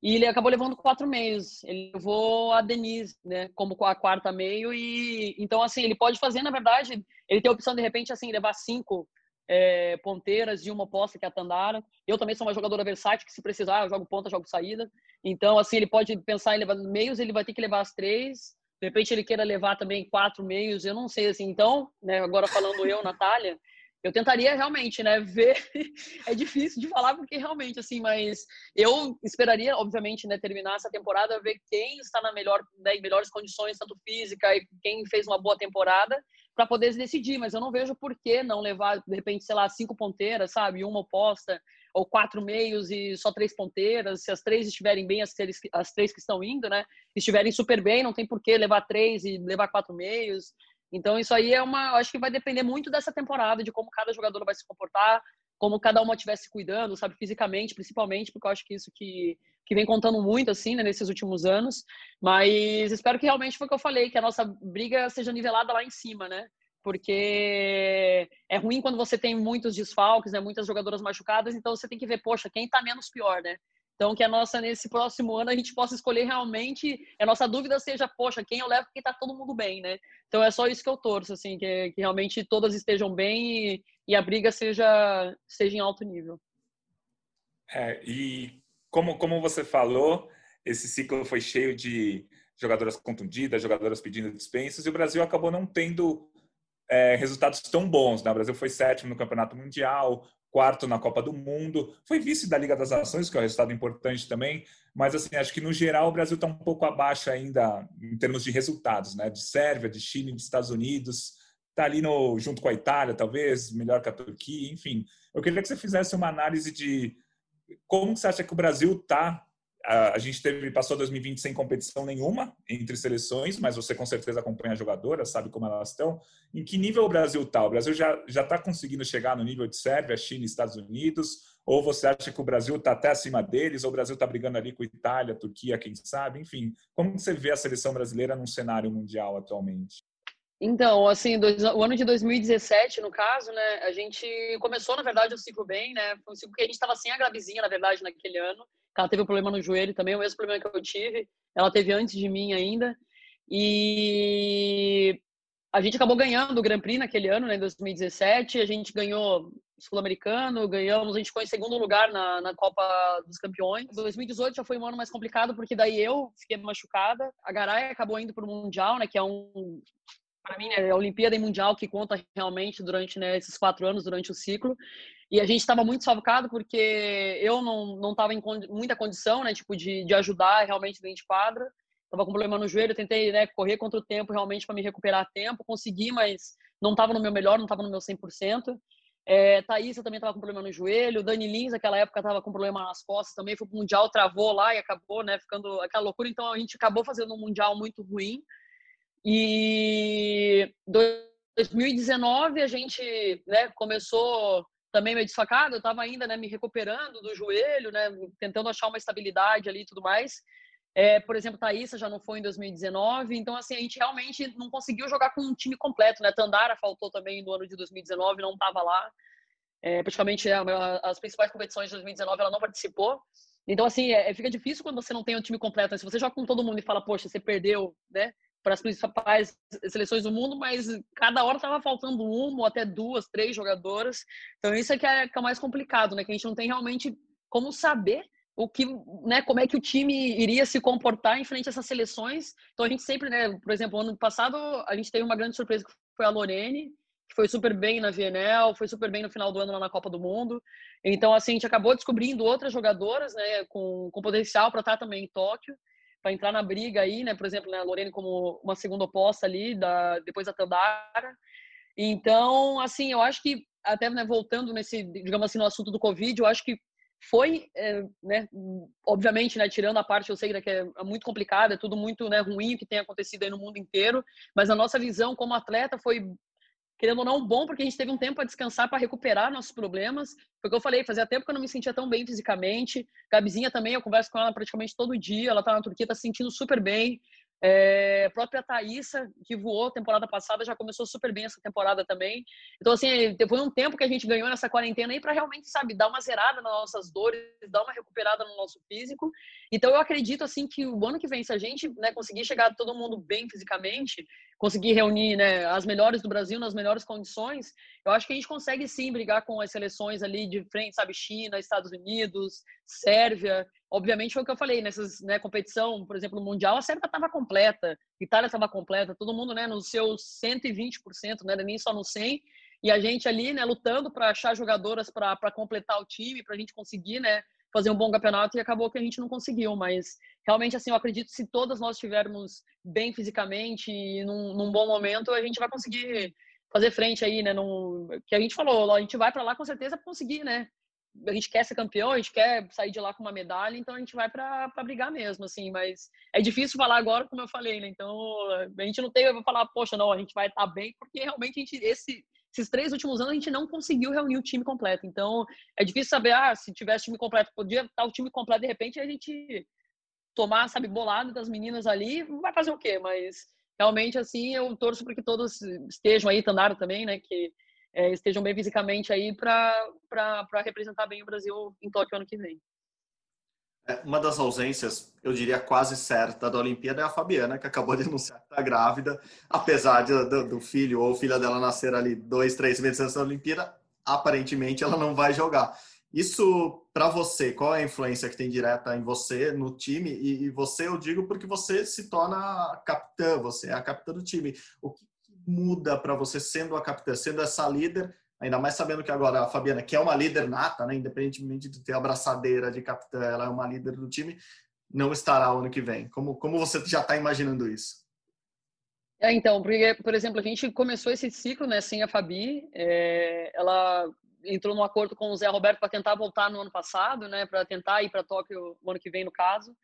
[SPEAKER 6] E ele acabou levando quatro meios. Ele levou a Denise, né, como a quarta meio. E então, assim, ele pode fazer, na verdade, ele tem a opção de repente, assim, levar cinco é, ponteiras e uma oposta que é a Tandara. Eu também sou uma jogadora versátil que, se precisar, eu jogo ponta, jogo saída. Então, assim, ele pode pensar em levar meios, ele vai ter que levar as três. De repente, ele queira levar também quatro meios, eu não sei, assim. Então, né, agora falando eu, Natália, eu tentaria realmente, né, ver. é difícil de falar porque realmente assim, mas eu esperaria, obviamente, né, terminar essa temporada ver quem está na melhor, né, em melhores condições tanto física e quem fez uma boa temporada para poder decidir. Mas eu não vejo por que não levar de repente, sei lá, cinco ponteiras, sabe, uma oposta ou quatro meios e só três ponteiras. Se as três estiverem bem, as três, as três que estão indo, né, estiverem super bem, não tem por que levar três e levar quatro meios. Então, isso aí é uma. Acho que vai depender muito dessa temporada, de como cada jogador vai se comportar, como cada uma estiver se cuidando, sabe, fisicamente, principalmente, porque eu acho que isso que, que vem contando muito, assim, né, nesses últimos anos. Mas espero que realmente foi o que eu falei, que a nossa briga seja nivelada lá em cima, né? porque é ruim quando você tem muitos desfalques, né, muitas jogadoras machucadas, então você tem que ver, poxa, quem está menos pior, né? Então, que a nossa, nesse próximo ano, a gente possa escolher realmente, a nossa dúvida seja, poxa, quem eu levo porque tá todo mundo bem, né? Então, é só isso que eu torço, assim, que, que realmente todas estejam bem e, e, a briga seja, seja em alto nível.
[SPEAKER 5] É, e como, como você falou, esse ciclo foi cheio de jogadoras contundidas, jogadoras pedindo dispensas, e o Brasil acabou não tendo é, resultados tão bons. Né? O Brasil foi sétimo no Campeonato Mundial, quarto na Copa do Mundo, foi vice da Liga das Nações, que é um resultado importante também, mas assim, acho que no geral o Brasil está um pouco abaixo ainda em termos de resultados, né? De Sérvia, de Chile, de Estados Unidos, está ali no, junto com a Itália, talvez, melhor que a Turquia, enfim. Eu queria que você fizesse uma análise de como você acha que o Brasil está a, gente teve passou 2020 sem competição nenhuma entre seleções, mas você com certeza acompanha as jogadoras, sabe como elas estão. Em que nível o Brasil está? O Brasil já já está conseguindo chegar no nível de Sérvia, China, Estados Unidos? Ou você acha que o Brasil está até acima deles? Ou o Brasil está brigando ali com Itália, Turquia, quem sabe? Enfim, como você vê a seleção brasileira num cenário mundial atualmente?
[SPEAKER 6] Então, assim, dois, o ano de 2017, no caso, né, a gente começou, na verdade, o ciclo bem, né? Foi um ciclo que a gente estava sem a Gravizinha, na verdade, naquele ano. Ela teve um problema no joelho também, o mesmo problema que eu tive. Ela teve antes de mim ainda. E a gente acabou ganhando o Grand Prix naquele ano, né, em 2017. A gente ganhou Sul-Americano, ganhamos, a gente ficou em segundo lugar na, na Copa dos Campeões. 2018 já foi um ano mais complicado, porque daí eu fiquei machucada. A Garay acabou indo para o Mundial, né, que é um para mim, é a Olimpíada e Mundial que conta realmente durante né, esses quatro anos, durante o ciclo. E a gente estava muito salvado porque eu não não estava em muita condição, né, tipo de, de ajudar realmente dentro de quadra. Tava com problema no joelho, tentei né, correr contra o tempo realmente para me recuperar a tempo, consegui, mas não estava no meu melhor, não estava no meu 100%. É, Thaísa também estava com problema no joelho, Dani Lins naquela época estava com problema nas costas também, foi pro Mundial, travou lá e acabou, né, ficando aquela loucura. Então a gente acabou fazendo um Mundial muito ruim. E 2019 a gente né, começou também meio desfacado, eu estava ainda né, me recuperando do joelho, né, tentando achar uma estabilidade ali e tudo mais. É, por exemplo, Thaísa já não foi em 2019, então assim, a gente realmente não conseguiu jogar com um time completo, né? Tandara faltou também no ano de 2019, não estava lá. É, praticamente as principais competições de 2019 ela não participou. Então, assim, é, fica difícil quando você não tem um time completo. Né? Se você joga com todo mundo e fala, poxa, você perdeu, né? Para as principais seleções do mundo, mas cada hora estava faltando uma ou até duas, três jogadoras. Então isso é que, é que é mais complicado, né? Que a gente não tem realmente como saber o que, né, como é que o time iria se comportar em frente a essas seleções. Então a gente sempre, né, por exemplo, ano passado a gente teve uma grande surpresa que foi a Lorene, que foi super bem na VNL, foi super bem no final do ano lá na Copa do Mundo. Então assim, a gente acabou descobrindo outras jogadoras, né, com, com potencial para estar também em Tóquio para entrar na briga aí, né? Por exemplo, né, a Lorene como uma segunda oposta ali, da, depois da Tandara. Então, assim, eu acho que, até né, voltando nesse, digamos assim, no assunto do Covid, eu acho que foi, é, né, obviamente, né, tirando a parte, eu sei né, que é muito complicado, é tudo muito né, ruim que tem acontecido aí no mundo inteiro, mas a nossa visão como atleta foi querendo ou não, bom, porque a gente teve um tempo para descansar, para recuperar nossos problemas. Foi o que eu falei, fazia tempo que eu não me sentia tão bem fisicamente. Gabizinha também, eu converso com ela praticamente todo dia. Ela está na Turquia, está se sentindo super bem. É, a própria Thaísa, que voou temporada passada, já começou super bem essa temporada também. Então, assim, foi um tempo que a gente ganhou nessa quarentena aí para realmente, sabe, dar uma zerada nas nossas dores, dar uma recuperada no nosso físico. Então, eu acredito, assim, que o ano que vem, se a gente né, conseguir chegar todo mundo bem fisicamente, conseguir reunir né, as melhores do Brasil nas melhores condições, eu acho que a gente consegue sim brigar com as seleções ali de frente, sabe, China, Estados Unidos, Sérvia. Obviamente foi o que eu falei, nessas né, competição, por exemplo, no Mundial, a Sérvia estava completa, Itália estava completa, todo mundo né, nos seus 120%, né, nem só no 100%, e a gente ali né, lutando para achar jogadoras para completar o time, para a gente conseguir né, fazer um bom campeonato, e acabou que a gente não conseguiu, mas realmente, assim, eu acredito que se todas nós estivermos bem fisicamente e num, num bom momento, a gente vai conseguir fazer frente aí, né? Num, que a gente falou, a gente vai para lá com certeza conseguir, né? a gente quer ser campeão, a gente quer sair de lá com uma medalha, então a gente vai para brigar mesmo, assim, mas é difícil falar agora, como eu falei, né? Então a gente não tem, eu vou falar, poxa, não, a gente vai estar tá bem, porque realmente a gente, esse, esses três últimos anos a gente não conseguiu reunir o time completo, então é difícil saber, ah, se tivesse time completo, podia estar o time completo, de repente a gente tomar, sabe, bolado das meninas ali, vai fazer o quê? Mas realmente, assim, eu torço para que todos estejam aí, Tandara também, né? Que é, estejam bem fisicamente aí para representar bem o Brasil em Tóquio ano que vem.
[SPEAKER 4] É, uma das ausências, eu diria quase certa, da Olimpíada é a Fabiana, que acabou de anunciar que está grávida, apesar de, do, do, filho ou filha dela nascer ali dois, três meses antes da Olimpíada, aparentemente ela não vai jogar. Isso, para você, qual é a influência que tem direta em você, no time? E, e, você, eu digo porque você se torna capitã, você é a capitã do time. O que muda para você sendo a capitã, sendo essa líder ainda mais sabendo que agora a Fabiana, que é uma líder nata, né, independentemente de ter a abraçadeira de capitã, ela é uma líder do time, não estará ano que vem. Como, como você já está imaginando isso?
[SPEAKER 6] É, então, porque, por exemplo, a gente começou esse ciclo né, sem a Fabi, é, ela entrou num acordo com o Zé Roberto para tentar voltar no ano passado, né, para tentar ir para Tóquio no ano que vem, no caso.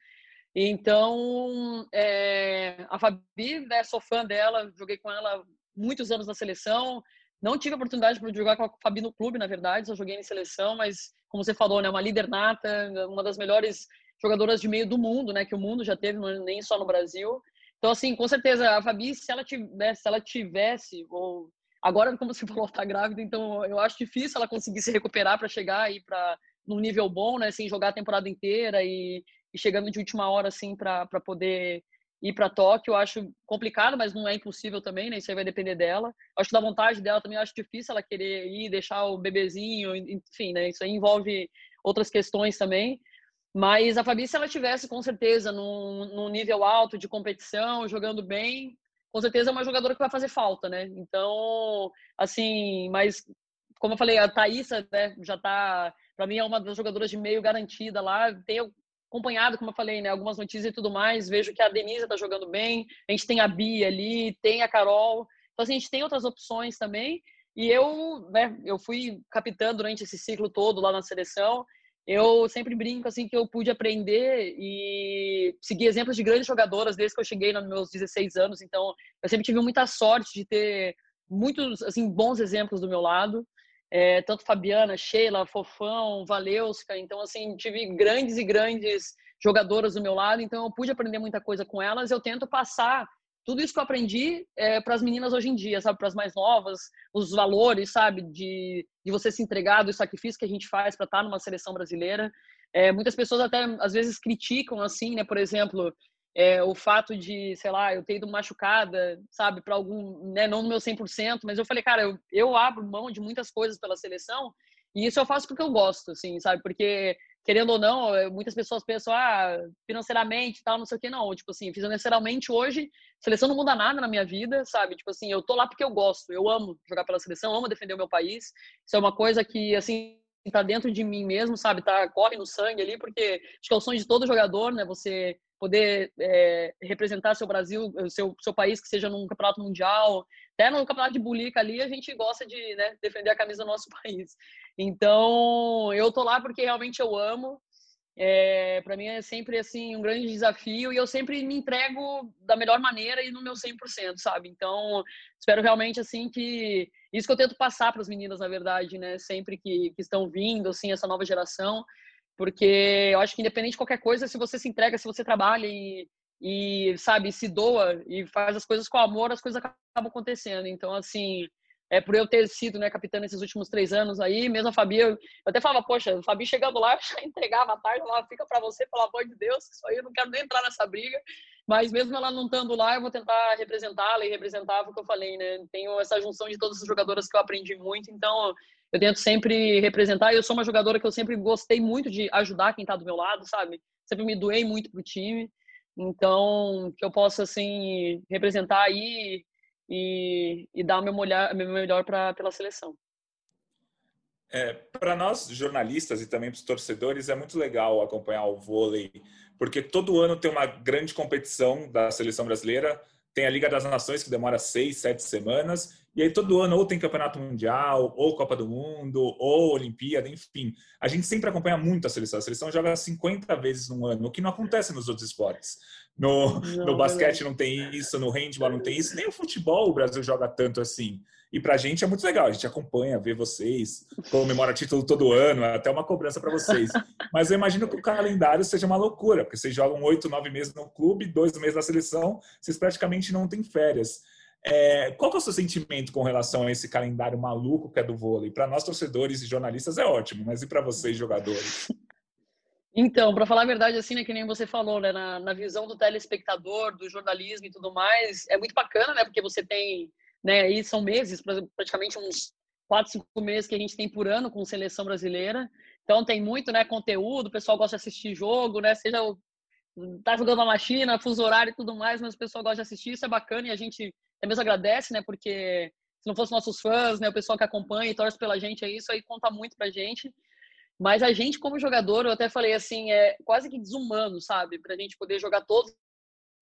[SPEAKER 6] Então, é, a Fabi, né, sou fã dela, joguei com ela muitos anos na seleção, não tive a oportunidade de jogar com a Fabi no clube, na verdade, só joguei em seleção, mas como você falou, né, uma líder nata, uma das melhores jogadoras de meio do mundo, né, que o mundo já teve, nem só no Brasil. Então, assim, com certeza, a Fabi, se ela tivesse, se ela tivesse ou agora, como você falou, tá grávida, então eu acho difícil ela conseguir se recuperar para chegar aí para num nível bom, né, sem jogar a temporada inteira e, e chegando de última hora, assim, para poder ir para Tóquio, eu acho complicado, mas não é impossível também, né? Isso aí vai depender dela. Acho que da vontade dela também, acho difícil ela querer ir, deixar o bebezinho, enfim, né? Isso aí envolve outras questões também. Mas a Fabi, se ela tivesse com certeza num, num nível alto de competição, jogando bem, com certeza é uma jogadora que vai fazer falta, né? Então, assim, mas como eu falei, a Thaísa, né, já tá, para mim é uma das jogadoras de meio garantida lá. Tem acompanhado, como eu falei, né, algumas notícias e tudo mais, vejo que a Denise está jogando bem, a gente tem a Bia ali, tem a Carol, então assim, a gente tem outras opções também, e eu, né, eu fui capitã durante esse ciclo todo lá na seleção, eu sempre brinco assim que eu pude aprender e seguir exemplos de grandes jogadoras desde que eu cheguei nos meus 16 anos, então eu sempre tive muita sorte de ter muitos assim bons exemplos do meu lado é, tanto Fabiana, Sheila, Fofão, Valeuska. Então, assim, tive grandes e grandes jogadoras do meu lado, então eu pude aprender muita coisa com elas. Eu tento passar tudo isso que eu aprendi é, para as meninas hoje em dia, sabe? Para as mais novas, os valores, sabe? De, de você se entregar, do sacrifício que a gente faz para estar tá numa seleção brasileira. É, muitas pessoas até às vezes criticam, assim, né? Por exemplo, é, o fato de, sei lá, eu ter ido machucada, sabe, para algum, né, não no meu 100%, mas eu falei, cara, eu, eu abro mão de muitas coisas pela seleção e isso eu faço porque eu gosto, assim, sabe, porque querendo ou não, é, muitas pessoas pensam, ah, financeiramente tal, não sei o que, não, tipo assim, financeiramente hoje, seleção não muda nada na minha vida, sabe, tipo assim, eu tô lá porque eu gosto, eu amo jogar pela seleção, amo defender o meu país, isso é uma coisa que, assim, tá dentro de mim mesmo, sabe, tá, corre no sangue ali, porque acho que é o sonho de todo jogador, né, você poder é, representar seu Brasil, seu, seu país, que seja num campeonato mundial, até no campeonato de bulica ali, a gente gosta de né, defender a camisa do nosso país. Então, eu tô lá porque realmente eu amo. É, para mim é sempre assim um grande desafio e eu sempre me entrego da melhor maneira e no meu 100%, sabe? Então, espero realmente assim que isso que eu tento passar para as meninas, na verdade, né, sempre que, que estão vindo assim essa nova geração, porque eu acho que independente de qualquer coisa, se você se entrega, se você trabalha e, e sabe, se doa e faz as coisas com amor, as coisas acabam acontecendo. Então, assim, é por eu ter sido, né, capitã nesses últimos três anos aí, mesmo a Fabi, eu, até falava, poxa, a Fabi chegando lá, eu já entregava a tarde, ela fica para você, pelo amor de Deus, isso aí eu não quero nem entrar nessa briga, mas mesmo ela não estando lá, eu vou tentar representá-la e representar o que eu falei, né, tenho essa junção de todas as jogadoras que eu aprendi muito, então eu tento sempre representar. Eu sou uma jogadora que eu sempre gostei muito de ajudar quem está do meu lado, sabe? Sempre me doei muito pro time. Então, que eu possa, assim, representar aí e, e dar o meu melhor, meu melhor pra, pela seleção.
[SPEAKER 5] É, para nós jornalistas e também para os torcedores é muito legal acompanhar o vôlei, porque todo ano tem uma grande competição da seleção brasileira tem a Liga das Nações que demora seis, sete semanas, e aí todo ano ou tem Campeonato Mundial, ou Copa do Mundo, ou Olimpíada, enfim. A gente sempre acompanha muito a seleção. A seleção joga 50 vezes no ano, o que não acontece nos outros esportes. No, não, no basquete não tem isso, no handball não tem isso, nem o futebol o Brasil joga tanto assim. E para a gente é muito legal, a gente acompanha, vê vocês, comemora título todo ano, é até uma cobrança para vocês. Mas eu imagino que o calendário seja uma loucura, porque vocês jogam oito, nove meses no clube, dois meses na seleção, vocês praticamente não têm férias. É, qual é o seu sentimento com relação a esse calendário maluco que é do vôlei? Para nós, torcedores e jornalistas, é ótimo, mas e para vocês, jogadores?
[SPEAKER 6] Então, para falar a verdade, assim, né, que nem você falou, né, na, na, visão do telespectador, do jornalismo e tudo mais, é muito bacana, né, porque você tem, né, aí são meses, praticamente uns quatro, cinco meses que a gente tem por ano com seleção brasileira, então tem muito, né, conteúdo, o pessoal gosta de assistir jogo, né, seja tá jogando uma machina, fuso horário e tudo mais, mas o pessoal gosta de assistir, isso é bacana e a gente até mesmo agradece, né, porque se não fosse nossos fãs, né, o pessoal que acompanha e torce pela gente, é isso aí conta muito pra gente. Mas a gente, como jogador, eu até falei assim, é quase que desumano, sabe? Pra gente poder jogar todos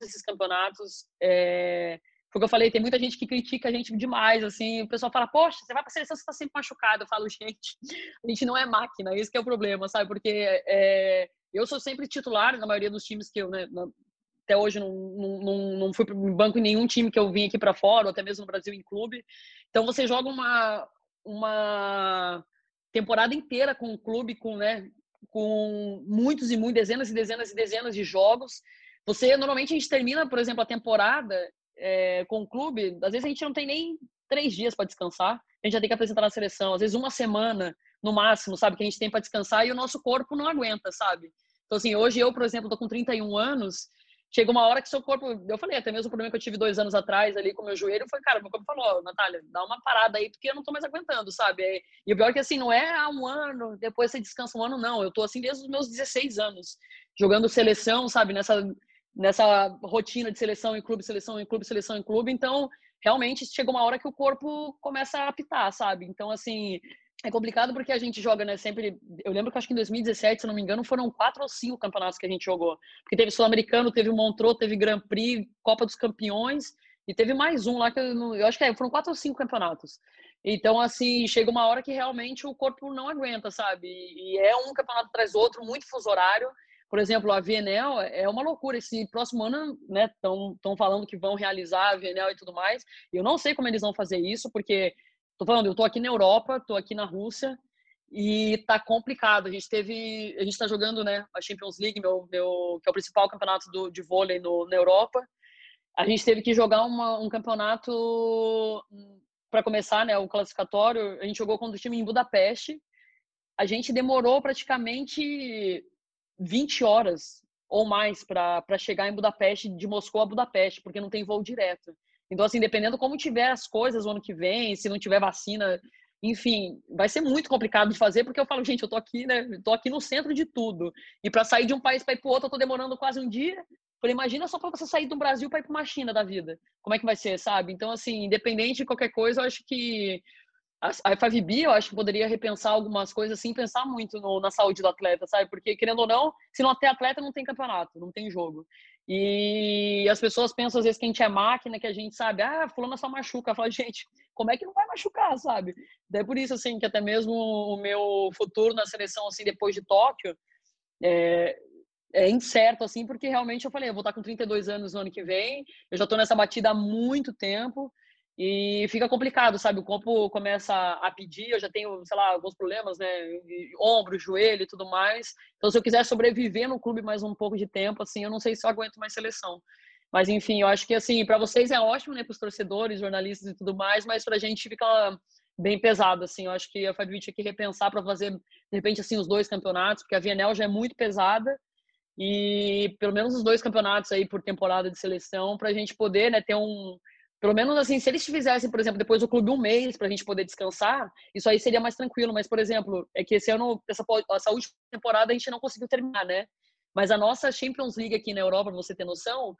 [SPEAKER 6] esses campeonatos. É... Foi o que eu falei, tem muita gente que critica a gente demais, assim. O pessoal fala, poxa, você vai pra seleção, você tá sempre machucado. Eu falo, gente, a gente não é máquina, esse é o problema, sabe? Porque é... eu sou sempre titular na maioria dos times que eu, né, até hoje não, não, não fui para banco em nenhum time que eu vim aqui para fora, ou até mesmo no Brasil em clube. Então você joga uma, uma temporada inteira com o clube, com, né, com muitos e muitas, dezenas e dezenas e dezenas de jogos. Você, normalmente, a gente termina, por exemplo, a temporada é, com o clube, às vezes a gente não tem nem três dias para descansar, a gente já tem que apresentar na seleção, às vezes uma semana no máximo, sabe, que a gente tem para descansar e o nosso corpo não aguenta, sabe? Então, assim, hoje eu, por exemplo, tô com 31 anos chega uma hora que seu corpo. Eu falei, até mesmo o problema que eu tive dois anos atrás ali com meu joelho foi, cara, meu corpo falou, Natália, dá uma parada aí, porque eu não tô mais aguentando, sabe? E o pior é que assim, não é há um ano, depois você descansa um ano, não. Eu tô assim desde os meus 16 anos, jogando seleção, sabe? Nessa, nessa rotina de seleção em clube, seleção em clube, seleção em clube. Então, realmente, chega uma hora que o corpo começa a apitar, sabe? Então, assim, é complicado porque a gente joga, né? Sempre. Eu lembro que acho que em 2017, se não me engano, foram quatro ou cinco campeonatos que a gente jogou. Porque teve Sul-Americano, teve Montreux, teve Grand Prix, Copa dos Campeões e teve mais um lá que eu, não, eu acho que é, foram quatro ou cinco campeonatos. Então, assim, chega uma hora que realmente o corpo não aguenta, sabe? E é um campeonato atrás do outro, muito fuso horário. Por exemplo, a VNL é uma loucura. Esse próximo ano, né, estão falando que vão realizar a VNL e tudo mais. Eu não sei como eles vão fazer isso, porque Tô falando, eu tô aqui na Europa, tô aqui na Rússia e tá complicado. A gente teve, a gente tá jogando, né, a Champions League, meu, meu que é o principal campeonato do, de vôlei no, na Europa. A gente teve que jogar uma, um campeonato para começar, né, o classificatório. A gente jogou contra o time em Budapeste. A gente demorou praticamente 20 horas ou mais para chegar em Budapeste, de Moscou a Budapeste, porque não tem voo direto. Então, assim, dependendo como tiver as coisas o ano que vem, se não tiver vacina, enfim, vai ser muito complicado de fazer, porque eu falo, gente, eu tô aqui, né? tô aqui no centro de tudo. E para sair de um país para ir para outro, eu tô demorando quase um dia. Falei, imagina só para você sair do Brasil para ir para uma China da vida. Como é que vai ser, sabe? Então, assim, independente de qualquer coisa, eu acho que a FAVB, eu acho que poderia repensar algumas coisas assim, pensar muito no, na saúde do atleta, sabe? Porque, querendo ou não, se não tem atleta, não tem campeonato, não tem jogo. E as pessoas pensam, às vezes, que a gente é máquina, que a gente sabe, ah, fulano só machuca. Eu falo, gente, como é que não vai machucar, sabe? Daí por isso, assim, que até mesmo o meu futuro na seleção, assim, depois de Tóquio, é, é incerto, assim, porque realmente eu falei, eu vou estar com 32 anos no ano que vem, eu já estou nessa batida há muito tempo, e fica complicado, sabe? O corpo começa a pedir, eu já tenho, sei lá, alguns problemas, né? Ombro, joelho e tudo mais. Então, se eu quiser sobreviver no clube mais um pouco de tempo, assim, eu não sei se eu aguento mais seleção. Mas, enfim, eu acho que, assim, para vocês é ótimo, né? Para os torcedores, jornalistas e tudo mais, mas para a gente fica bem pesado, assim. Eu acho que a Fabio tinha que repensar para fazer, de repente, assim, os dois campeonatos, porque a VNL já é muito pesada e pelo menos os dois campeonatos aí por temporada de seleção para a gente poder, né, ter um pelo menos assim, se eles fizessem, por exemplo, depois do clube um mês para a gente poder descansar, isso aí seria mais tranquilo. Mas, por exemplo, é que esse ano, essa, essa última temporada, a gente não conseguiu terminar, né? Mas a nossa Champions League aqui na Europa, pra você ter noção,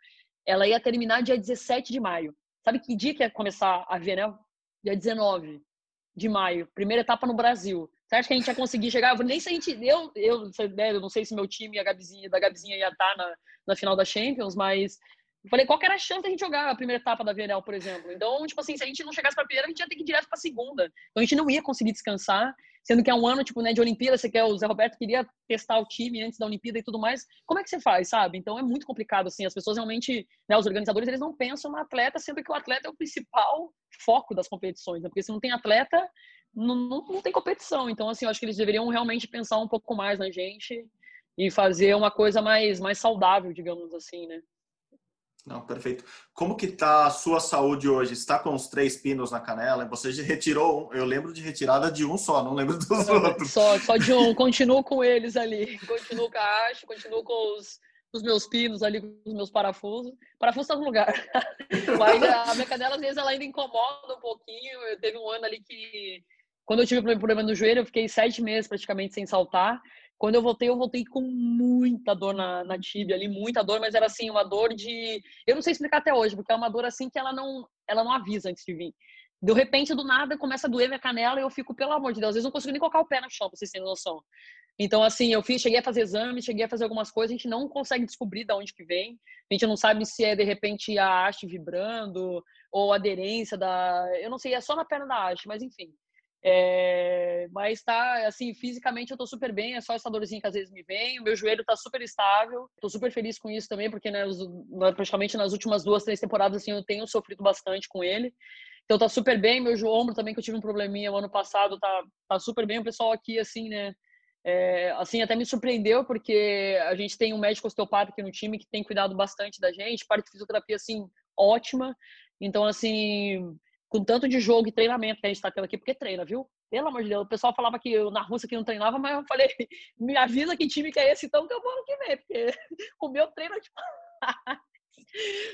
[SPEAKER 6] ela ia terminar dia 17 de maio. Sabe que dia que ia começar a ver, né? Dia 19 de maio. Primeira etapa no Brasil. Você acha que a gente ia conseguir chegar? Nem se a gente. Eu, eu, eu não sei se meu time, a Gabizinha, da Gabizinha ia estar na, na final da Champions, mas eu falei, qual que era a chance de a gente jogar a primeira etapa da VNL, por exemplo? Então, tipo assim, se a gente não chegasse para a primeira, a gente ia ter que ir direto para a segunda. Então, a gente não ia conseguir descansar. sendo que é um ano, tipo, né, de Olimpíada, você quer, o Zé Roberto queria testar o time antes da Olimpíada e tudo mais. Como é que você faz, sabe? Então é muito complicado, assim, as pessoas realmente, né, os organizadores, eles não pensam no atleta, sendo que o atleta é o principal foco das competições, né? Porque se não tem atleta, não, não, não tem competição. Então, assim, eu acho que eles deveriam realmente pensar um pouco mais na gente e fazer uma coisa mais, mais saudável, digamos assim, né?
[SPEAKER 4] Não, perfeito. Como que tá a sua saúde hoje? Está com os três pinos na canela? Você retirou um, eu lembro de retirada de um só, não lembro dos outros.
[SPEAKER 6] Só, só de um, continuo com eles ali. Continuo com a haste, continuo com os, os meus pinos ali, com os meus parafusos. Parafuso tá no lugar. Mas a minha canela, às vezes, ela ainda incomoda um pouquinho. Eu teve um ano ali que, quando eu tive problema no joelho, eu fiquei sete meses praticamente sem saltar. Quando eu voltei, eu voltei com muita dor na, na tíbia ali, muita dor, mas era assim, uma dor de. Eu não sei explicar até hoje, porque é uma dor assim que ela não, ela não avisa antes de vir. De repente, do nada, começa a doer minha canela e eu fico, pelo amor de Deus, às vezes não consigo nem colocar o pé no chão, pra vocês terem noção. Então, assim, eu fiz, cheguei a fazer exames, cheguei a fazer algumas coisas, a gente não consegue descobrir de onde que vem. A gente não sabe se é, de repente, a haste vibrando ou aderência da... Eu não sei, é só na perna da haste, mas enfim. É, mas tá, assim, fisicamente eu tô super bem, é só essa dorzinha que às vezes me vem. O meu joelho tá super estável, tô super feliz com isso também, porque né, praticamente nas últimas duas, três temporadas, assim, eu tenho sofrido bastante com ele. Então tá super bem, meu ombro também, que eu tive um probleminha o ano passado, tá, tá super bem. O pessoal aqui, assim, né, é, assim, até me surpreendeu, porque a gente tem um médico osteopata aqui no time que tem cuidado bastante da gente, parte de fisioterapia, assim, ótima. Então, assim, com tanto de jogo e treinamento que a gente está tendo aqui, porque treina, viu? Pelo amor de Deus, o pessoal falava que eu, na Rússia que não treinava, mas eu falei, me avisa que time que é esse então que eu vou no que vem, porque o meu treino é tipo...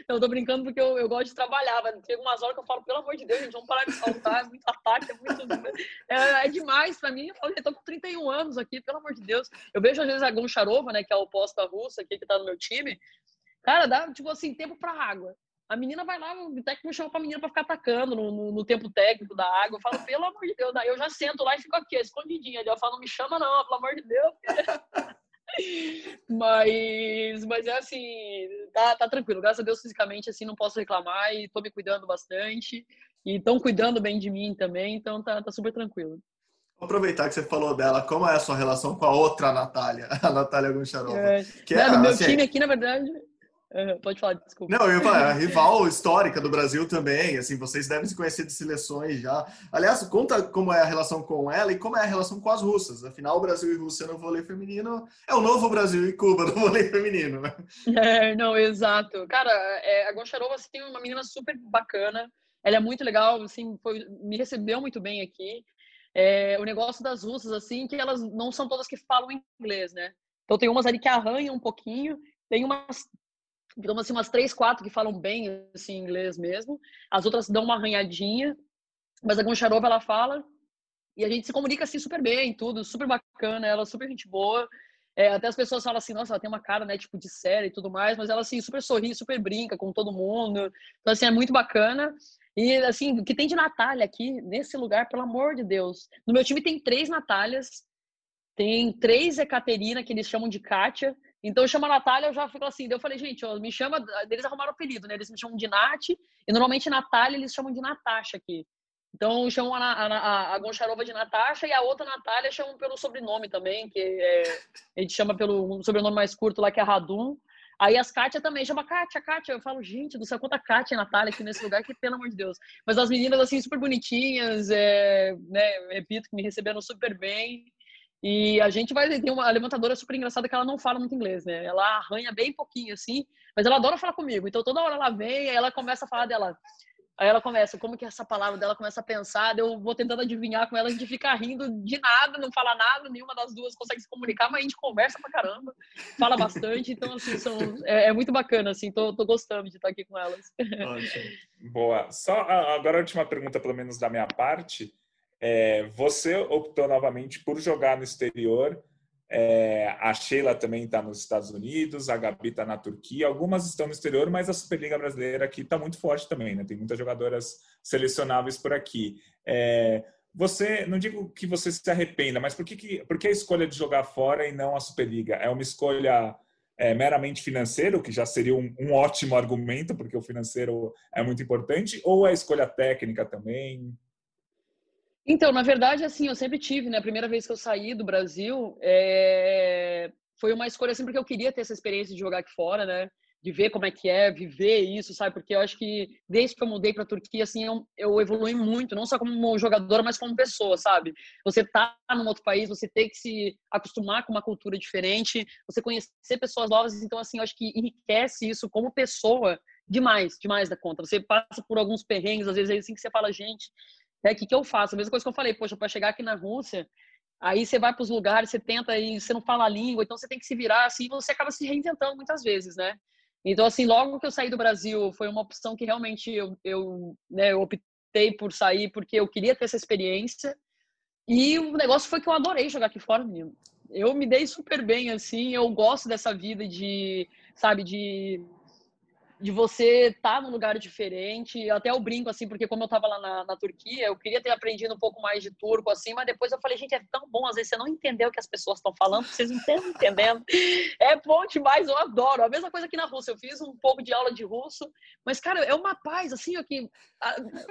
[SPEAKER 6] eu tô brincando porque eu, eu gosto de trabalhar, mas tem algumas horas que eu falo, pelo amor de Deus, gente, vamos parar de saltar, é muito ataque, é muito... É, é demais pra mim, eu falo, eu tô com 31 anos aqui, pelo amor de Deus. Eu vejo às vezes a Goncharova, né, que é o oposto da Rússia aqui, que tá no meu time, cara, dá, tipo assim, tempo pra água. A menina vai lá, o técnico me chama pra menina pra ficar atacando no, no, no, tempo técnico da água. Eu falo, pelo amor de Deus, daí eu já sento lá e fico aqui, escondidinha. Eu falo, não me chama não, pelo amor de Deus. mas, mas é assim, tá, tá tranquilo. Graças a Deus, fisicamente, assim, não posso reclamar e tô me cuidando bastante. E estão cuidando bem de mim também, então tá, tá super tranquilo.
[SPEAKER 4] Vou aproveitar que você falou dela, como é a sua relação com a outra Natália, a Natália Goncharova?
[SPEAKER 6] É, que é, no meu assim, time aqui, na verdade, pode falar, desculpa.
[SPEAKER 4] Não, eu ia falar, a rival histórica do Brasil também, assim, vocês devem se conhecer de seleções já. Aliás, conta como é a relação com ela e como é a relação com as russas. Afinal, o Brasil e Rússia no vôlei feminino é o novo Brasil e Cuba no vôlei feminino, né?
[SPEAKER 6] É, não, exato. Cara, é, a Goncharova, assim, é uma menina super bacana, ela é muito legal, assim, foi, me recebeu muito bem aqui. É, o negócio das russas, assim, que elas não são todas que falam inglês, né? Então tem umas ali que arranham um pouquinho, tem umas então, assim, umas três, quatro que falam bem assim, inglês mesmo. As outras dão uma arranhadinha. Mas a Goncharova, ela fala. E a gente se comunica assim super bem, tudo, super bacana. Ela é super gente boa. É, até as pessoas falam assim, nossa, ela tem uma cara, né, tipo, de série e tudo mais. Mas ela, assim, super sorri, super brinca com todo mundo. Então, assim, é muito bacana. E, assim, o que tem de Natália aqui, nesse lugar, pelo amor de Deus. No meu time tem três Natálias. Tem três Ekaterina, que eles chamam de Kátia. Então chama a Natália, eu já fico assim. eu falei, gente, ó, me chama. Eles arrumaram o apelido, né? Eles me chamam de Nath, e normalmente Natália eles chamam de Natasha aqui. Então chamam a, a, a Goncharova de Natasha e a outra Natália chamam pelo sobrenome também, que é, a gente chama pelo sobrenome mais curto lá, que é Radum. Aí as Kátia também chama Kátia, Kátia. Eu falo, gente do céu, quanta Kátia e Natália aqui nesse lugar, que pelo amor de Deus. Mas as meninas, assim, super bonitinhas, é, né, repito, que me receberam super bem. E a gente vai ter uma levantadora super engraçada que ela não fala muito inglês, né? Ela arranha bem pouquinho assim, mas ela adora falar comigo. Então toda hora ela vem, aí ela começa a falar dela. Aí ela começa, como que é essa palavra dela começa a pensar, eu vou tentando adivinhar com ela, a gente fica rindo de nada, não fala nada, nenhuma das duas consegue se comunicar, mas a gente conversa pra caramba, fala bastante, então assim, são, é, é muito bacana, assim, tô, tô gostando de estar aqui com elas.
[SPEAKER 5] Boa. Só agora a última pergunta, pelo menos da minha parte. É, você optou novamente por jogar no exterior. É, a Sheila também está nos Estados Unidos, a Gabi está na Turquia. Algumas estão no exterior, mas a Superliga Brasileira aqui está muito forte também. Né? Tem muitas jogadoras selecionáveis por aqui. É, você, não digo que você se arrependa, mas por que, que, por que a escolha de jogar fora e não a Superliga? É uma escolha é, meramente financeira, que já seria um, um, ótimo argumento, porque o financeiro é muito importante, ou é escolha técnica também?
[SPEAKER 6] Então, na verdade, assim, eu sempre tive, né? A primeira vez que eu saí do Brasil, é... foi uma escolha assim, porque eu queria ter essa experiência de jogar aqui fora, né? De ver como é que é, viver isso, sabe? Porque eu acho que desde que eu mudei para a Turquia, assim, eu, eu evolui muito, não só como jogadora, mas como pessoa, sabe? Você tá num outro país, você tem que se acostumar com uma cultura diferente, você conhecer pessoas novas, então, assim, eu acho que enriquece isso como pessoa demais, demais da conta. Você passa por alguns perrengues, às vezes, assim que você fala, gente, é, o que, que eu faço? A mesma coisa que eu falei, poxa, para chegar aqui na Rússia, aí você vai para os lugares, você tenta e você não fala a língua, então você tem que se virar assim, você acaba se reinventando muitas vezes, né? Então, assim, logo que eu saí do Brasil, foi uma opção que realmente eu, eu, né, eu optei por sair porque eu queria ter essa experiência. E o negócio foi que eu adorei jogar aqui fora, menino. Eu me dei super bem, assim, eu gosto dessa vida de, sabe, de de você estar tá num lugar diferente. Até eu brinco, assim, porque como eu estava lá na, na, Turquia, eu queria ter aprendido um pouco mais de turco, assim, mas depois eu falei, gente, é tão bom, às vezes você não entendeu o que as pessoas estão falando, vocês não estão entendendo. É bom demais, eu adoro. A mesma coisa aqui na Rússia, eu fiz um pouco de aula de russo, mas, cara, é uma paz, assim, aqui.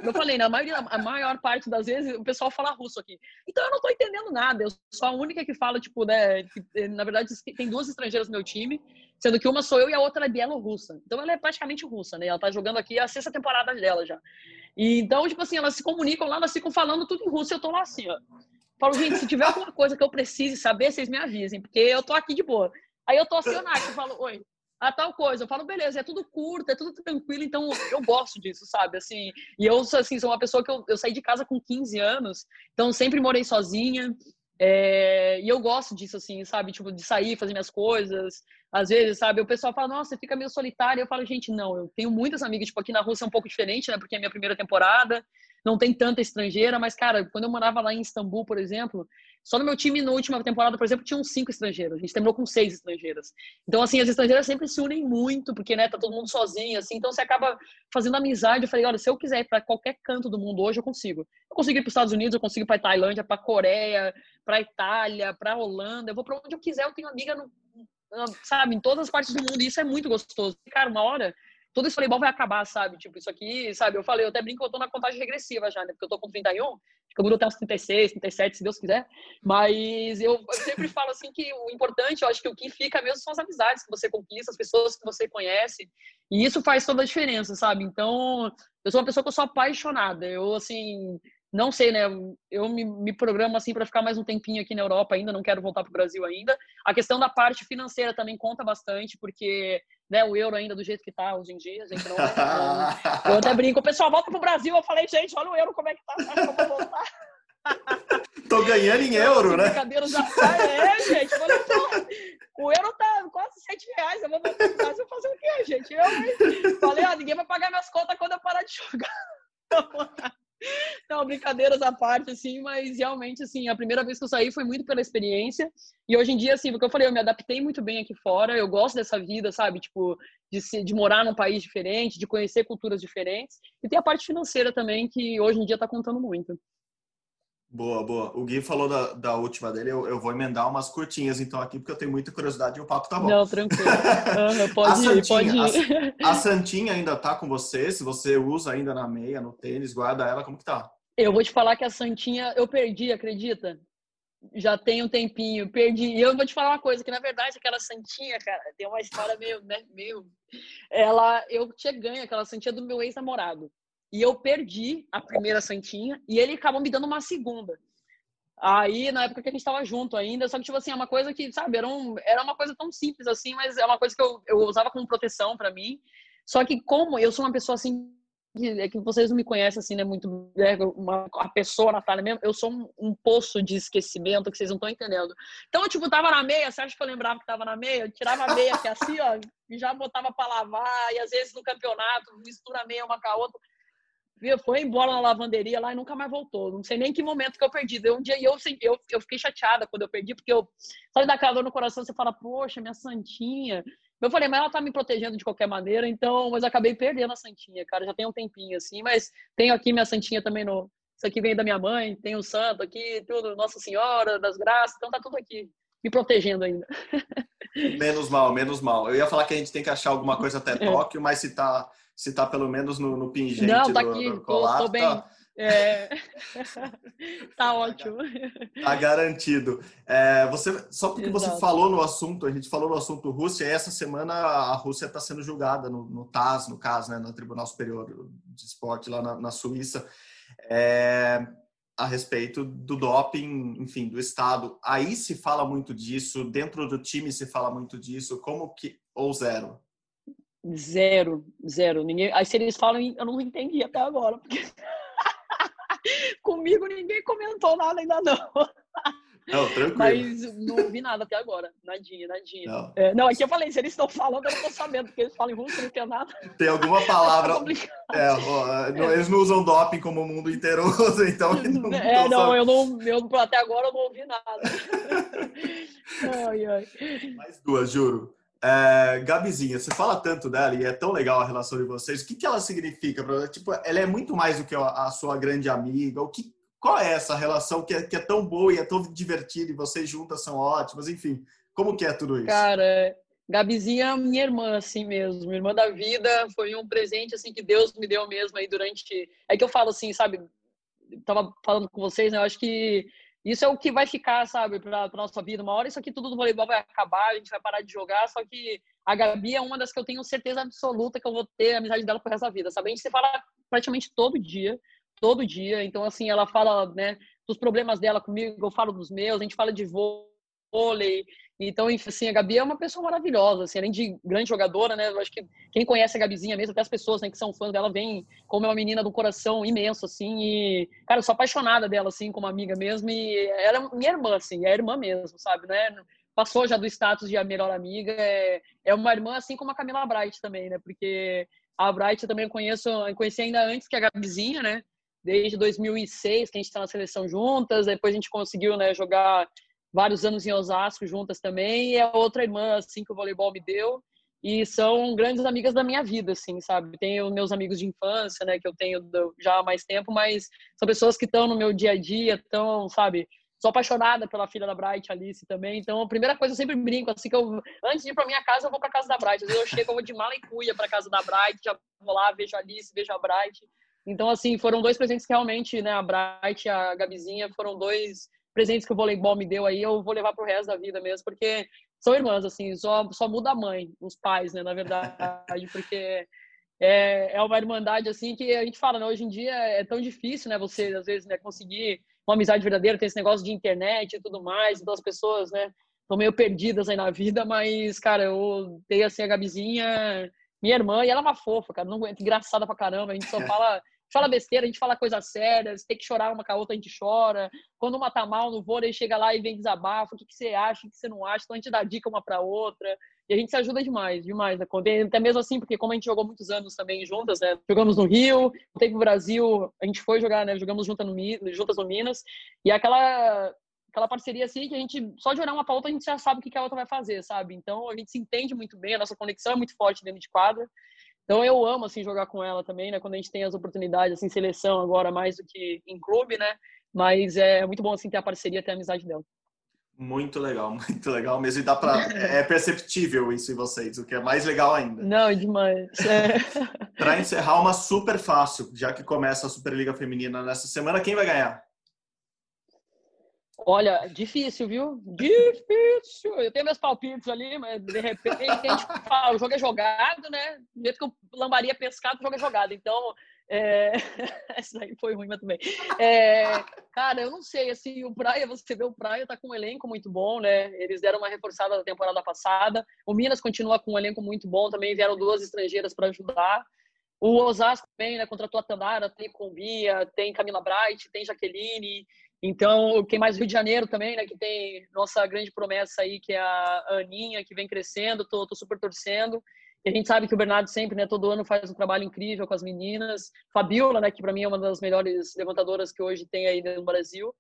[SPEAKER 6] Eu falei, na maioria, a maior parte das vezes, o pessoal fala russo aqui. Então eu não estou entendendo nada, eu sou a única que fala, tipo, né, que, na verdade, tem duas estrangeiras no meu time, sendo que uma sou eu e a outra é bielorrussa. Então ela é praticamente russa, né? Ela tá jogando aqui a sexta temporada dela já. E, então, tipo assim, elas se comunicam lá, elas ficam falando tudo em russo e eu tô lá assim, ó. Falo, gente, se tiver alguma coisa que eu precise saber, vocês me avisem, porque eu tô aqui de boa. Aí eu tô acionado, eu falo, oi, a tal coisa. Eu falo, beleza, é tudo curto, é tudo tranquilo, então eu gosto disso, sabe? Assim, e eu, assim, sou uma pessoa que eu, eu saí de casa com 15 anos, então sempre morei sozinha, é, e eu gosto disso, assim, sabe? Tipo, de sair, fazer minhas coisas. Às vezes, sabe? O pessoal fala, nossa, fica meio solitário. Eu falo, gente, não, eu tenho muitas amigas. Tipo, aqui na Rússia é um pouco diferente, né? Porque é minha primeira temporada, não tem tanta estrangeira. Mas, cara, quando eu morava lá em Istambul, por exemplo, só no meu time, na última temporada, por exemplo, tinham cinco estrangeiros. A gente terminou com seis estrangeiras. Então, assim, as estrangeiras sempre se unem muito, porque, né, tá todo mundo sozinho, assim. Então, você acaba fazendo amizade. Eu falei, olha, se eu quiser ir para qualquer canto do mundo hoje, eu consigo. Eu consigo ir para os Estados Unidos, eu consigo ir para Tailândia, para Coreia, para Itália, para Holanda. Eu vou para onde eu quiser. Eu tenho amiga, no, sabe, em todas as partes do mundo. E isso é muito gostoso. Cara, uma hora todo esse voleibol vai acabar, sabe? Tipo, isso aqui, sabe? Eu falei, eu até brinco eu tô na contagem regressiva já, né? Porque eu tô com 31, acho que eu mudo até uns 36, 37, se Deus quiser. Mas eu, eu, sempre falo assim que o importante, eu acho que o que fica mesmo são as amizades que você conquista, as pessoas que você conhece. E isso faz toda a diferença, sabe? Então, eu sou uma pessoa que eu sou apaixonada. Eu, assim, não sei, né? Eu me, me programo assim para ficar mais um tempinho aqui na Europa ainda, não quero voltar para o Brasil ainda. A questão da parte financeira também conta bastante, porque né, o euro ainda do jeito que tá hoje em dia, a gente não. eu até brinco, o pessoal volta pro Brasil, eu falei, gente, olha o euro como é que tá, que eu voltar.
[SPEAKER 4] Tô ganhando em euro, né?
[SPEAKER 6] Brincadeira já tá, é, gente, o euro tá quase 7 reais, eu vou voltar pro Brasil fazer o quê, gente? Eu falei, ó, ninguém vai pagar minhas contas quando eu parar de jogar. Não, brincadeiras à parte, assim, mas realmente, assim, a primeira vez que eu saí foi muito pela experiência. E hoje em dia, assim, porque eu falei, eu me adaptei muito bem aqui fora, eu gosto dessa vida, sabe? Tipo, de, se, de morar num país diferente, de conhecer culturas diferentes. E tem a parte financeira também, que hoje em dia tá contando muito.
[SPEAKER 4] Boa, boa. O Gui falou da, da última dele, eu, eu vou emendar umas curtinhas então aqui, porque eu tenho muita curiosidade e o papo tá bom.
[SPEAKER 6] Não, tranquilo. Uhum, pode a ir, Santinha, pode
[SPEAKER 4] ir. A, a, Santinha ainda tá com você? Se você usa ainda na meia, no tênis, guarda ela, como que tá?
[SPEAKER 6] Eu vou te falar que a Santinha eu perdi, acredita? Já tem um tempinho, perdi. E eu vou te falar uma coisa, que na verdade aquela Santinha, cara, tem uma história meio, né, meio... Ela, eu tinha ganho aquela Santinha do meu ex-namorado. E eu perdi a primeira santinha e ele acabou me dando uma segunda. Aí, na época que a gente estava junto ainda, só que, tipo assim, é uma coisa que, sabe, era, um, era uma coisa tão simples assim, mas é uma coisa que eu, eu usava como proteção para mim. Só que, como eu sou uma pessoa assim, que, é que vocês não me conhecem assim, né, muito, é, uma, a pessoa, Natália mesmo, eu sou um, um, poço de esquecimento que vocês não estão entendendo. Então, eu, tipo, tava na meia, você acha que eu lembrava que tava na meia? Eu tirava a meia aqui assim, ó, e já botava para lavar, e às vezes no campeonato, mistura a meia uma com a outra foi embora na lavanderia lá e nunca mais voltou. Não sei nem que momento que eu perdi. Um dia eu, eu, eu fiquei chateada quando eu perdi, porque eu sabe daquela dor no coração, você fala, poxa, minha santinha. Eu falei, mas ela tá me protegendo de qualquer maneira, então, mas acabei perdendo a santinha, cara. Já tem um tempinho assim, mas tenho aqui minha santinha também no. Isso aqui vem da minha mãe, tem o santo aqui, tudo, Nossa Senhora das Graças, então tá tudo aqui, me protegendo ainda.
[SPEAKER 4] Menos mal, menos mal. Eu ia falar que a gente tem que achar alguma coisa até é. Tóquio, mas se tá se tá pelo menos no, no pingente
[SPEAKER 6] Não, tá do, aqui, do colar, tô, tô bem.
[SPEAKER 4] Tá,
[SPEAKER 6] É. tá ótimo.
[SPEAKER 4] Tá garantido. É, você, só porque Exato. você falou no assunto, a gente falou no assunto Rússia, essa semana a Rússia está sendo julgada no, no, TAS, no caso, né, no Tribunal Superior de Esporte lá na, na Suíça, é, a respeito do doping, enfim, do Estado. Aí se fala muito disso, dentro do time se fala muito disso, como que, ou zero?
[SPEAKER 6] Zero, zero. Ninguém, aí se eles falam, eu não entendi até agora, porque Comigo ninguém comentou nada ainda não.
[SPEAKER 4] Não, tranquilo.
[SPEAKER 6] Mas não ouvi nada até agora. Nadinha, nadinha. Não, é, não aqui eu falei, se eles estão falando, eu não tô sabendo, porque eles falam em russo, não tem nada.
[SPEAKER 4] Tem alguma palavra. é, ó, eles não usam doping como o mundo inteiro usa, então.
[SPEAKER 6] Não é, não, eu não, eu, até agora eu não ouvi nada. ai, ai.
[SPEAKER 4] Mais duas, juro. É, Gabizinha, você fala tanto dela e é tão legal a relação de vocês. O que, que ela significa para Tipo, ela é muito mais do que a, sua grande amiga. O que, qual é essa relação que é, que é tão boa e é tão divertida e vocês juntas são ótimas? Enfim, como que é tudo isso?
[SPEAKER 6] Cara, Gabizinha é minha irmã, assim mesmo. Minha irmã da vida. Foi um presente, assim, que Deus me deu mesmo aí durante... É que eu falo assim, sabe? Tava falando com vocês, né? Eu acho que isso é o que vai ficar, sabe, para a nossa vida. Uma hora isso aqui tudo do voleibol vai acabar, a gente vai parar de jogar, só que a Gabi é uma das que eu tenho certeza absoluta que eu vou ter a amizade dela por da vida, sabe? A gente se fala praticamente todo dia, todo dia. Então, assim, ela fala, né, dos problemas dela comigo, eu falo dos meus, a gente fala de vôlei, então, assim, a Gabi é uma pessoa maravilhosa, assim, além de grande jogadora, né? Eu acho que quem conhece a Gabizinha mesmo, até as pessoas né, que são fãs dela, vem como é uma menina do coração imenso, assim, e, cara, eu sou apaixonada dela, assim, como amiga mesmo, e ela é minha irmã, assim, é irmã mesmo, sabe, né? Passou já do status de a melhor amiga, é, é uma irmã, assim como a Camila Bright também, né? Porque a Bright eu também conheço, conheci ainda antes que a Gabizinha, né? Desde 2006, que a gente está na seleção juntas, depois a gente conseguiu, né, jogar vários anos em Osasco juntas também, e é outra irmã, assim, que o voleibol me deu, e são grandes amigas da minha vida, assim, sabe? Tenho meus amigos de infância, né, que eu tenho já há mais tempo, mas são pessoas que estão no meu dia a dia, estão, sabe? Sou apaixonada pela filha da Bright, Alice também. Então, a primeira coisa eu sempre brinco, assim que eu antes de ir para minha casa, eu vou para casa da Bright. Às vezes eu chego, eu vou de mala e cuia para casa da Bright, já vou lá, vejo a Alice, vejo a Bright. Então, assim, foram dois presentes que realmente, né, a Bright e a Gabizinha foram dois presentes que o voleibol me deu aí, eu vou levar pro resto da vida mesmo, porque são irmãs, assim, só, só muda a mãe, os pais, né, na verdade, porque é, é uma irmandade, assim, que a gente fala, né, hoje em dia é tão difícil, né, você, às vezes, né, conseguir uma amizade verdadeira, tem esse negócio de internet e tudo mais, então as pessoas, né, estão meio perdidas aí na vida, mas, cara, eu dei, assim, a Gabizinha, minha irmã, e ela é uma fofa, cara, não aguento, engraçada pra caramba, a gente só fala fala besteira, a gente fala coisas sérias, tem que chorar uma com a outra, a gente chora. Quando uma tá mal no vôlei, chega lá e vem desabafa, o que, que você acha, o que você não acha, então a gente dá dica uma pra outra. E a gente se ajuda demais, demais, né? Até mesmo assim, porque como a gente jogou muitos anos também juntas, né? Jogamos no Rio, tempo no Brasil, a gente foi jogar, né? Jogamos juntas no, juntas no Minas. E aquela aquela parceria assim que a gente só de olhar uma pra outra a gente já sabe o que a outra vai fazer, sabe? Então a gente se entende muito bem, a nossa conexão é muito forte dentro de quadra. Então eu amo assim jogar com ela também, né? Quando a gente tem as oportunidades assim, seleção agora mais do que em clube, né? Mas é muito bom assim ter a parceria, ter a amizade dela.
[SPEAKER 4] Muito legal, muito legal mesmo. E dá para é perceptível isso em vocês, o que é mais legal ainda.
[SPEAKER 6] Não, é demais. É.
[SPEAKER 4] para encerrar uma super fácil, já que começa a Superliga Feminina nessa semana, quem vai ganhar?
[SPEAKER 6] Olha, difícil, viu? Difícil. Eu tenho meus palpites ali, mas de repente a gente fala, o jogo é jogado, né? Do jeito que eu lambaria pescado, o jogo é jogado. Então, é... essa aí foi ruim, mas também. É... Cara, eu não sei, assim, o Praia, você vê o Praia tá com um elenco muito bom, né? Eles deram uma reforçada na temporada passada. O Minas continua com um elenco muito bom, também vieram duas estrangeiras para ajudar. O Osasco também, né? Contratou a Tandara, tem Combia, tem Camila Bright, tem Jaqueline. Então, quem mais Rio de Janeiro também, né? Que tem nossa grande promessa aí, que é a Aninha, que vem crescendo, tô, tô super torcendo. E a gente sabe que o Bernardo sempre, né, todo ano faz um trabalho incrível com as meninas. Fabiola, né, que para mim é uma das melhores levantadoras que hoje tem aí no Brasil.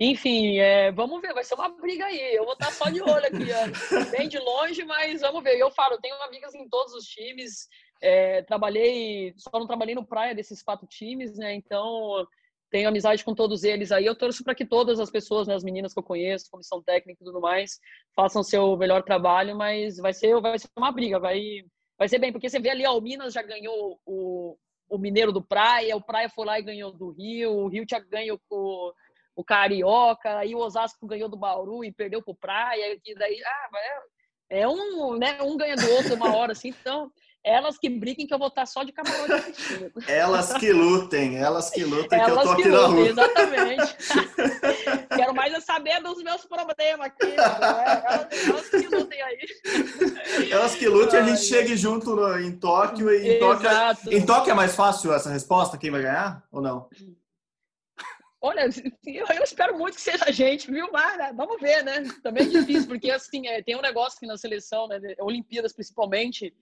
[SPEAKER 6] Enfim, é, vamos ver, vai ser uma briga aí. Eu vou estar só de olho aqui, ó, bem de longe, mas vamos ver. Eu falo, tenho amigas em todos os times. É, trabalhei, só não trabalhei no praia desses quatro times, né? Então tenho amizade com todos eles aí. Eu torço para que todas as pessoas, né, as meninas que eu conheço, comissão técnica e tudo mais, façam seu melhor trabalho, mas vai ser, vai ser uma briga, vai, vai ser bem, porque você vê ali, ó, o Minas já ganhou o, o Mineiro do Praia, o Praia foi lá e ganhou do Rio, o Rio tinha ganho com o Carioca, aí o Osasco ganhou do Bauru e perdeu pro Praia, e daí, ah, é, é um, né, um ganha do outro uma hora, assim, então elas que briguem que eu vou estar só de camarote assistindo.
[SPEAKER 4] Elas que lutem, elas que lutem elas que eu tô aqui lutem, na rua.
[SPEAKER 6] Exatamente. Quero mais é saber dos meus problemas aqui. Né? Elas, elas, que lutem aí.
[SPEAKER 4] Elas que lutem, a gente chegue junto no, em Tóquio. E em Tóquio, em Tóquio é mais fácil essa resposta? Quem vai ganhar ou não?
[SPEAKER 6] Olha, eu espero muito que seja a gente, viu? Mas né? vamos ver, né? Também é difícil, porque assim, é, tem um negócio aqui na seleção, né? Olimpíadas principalmente,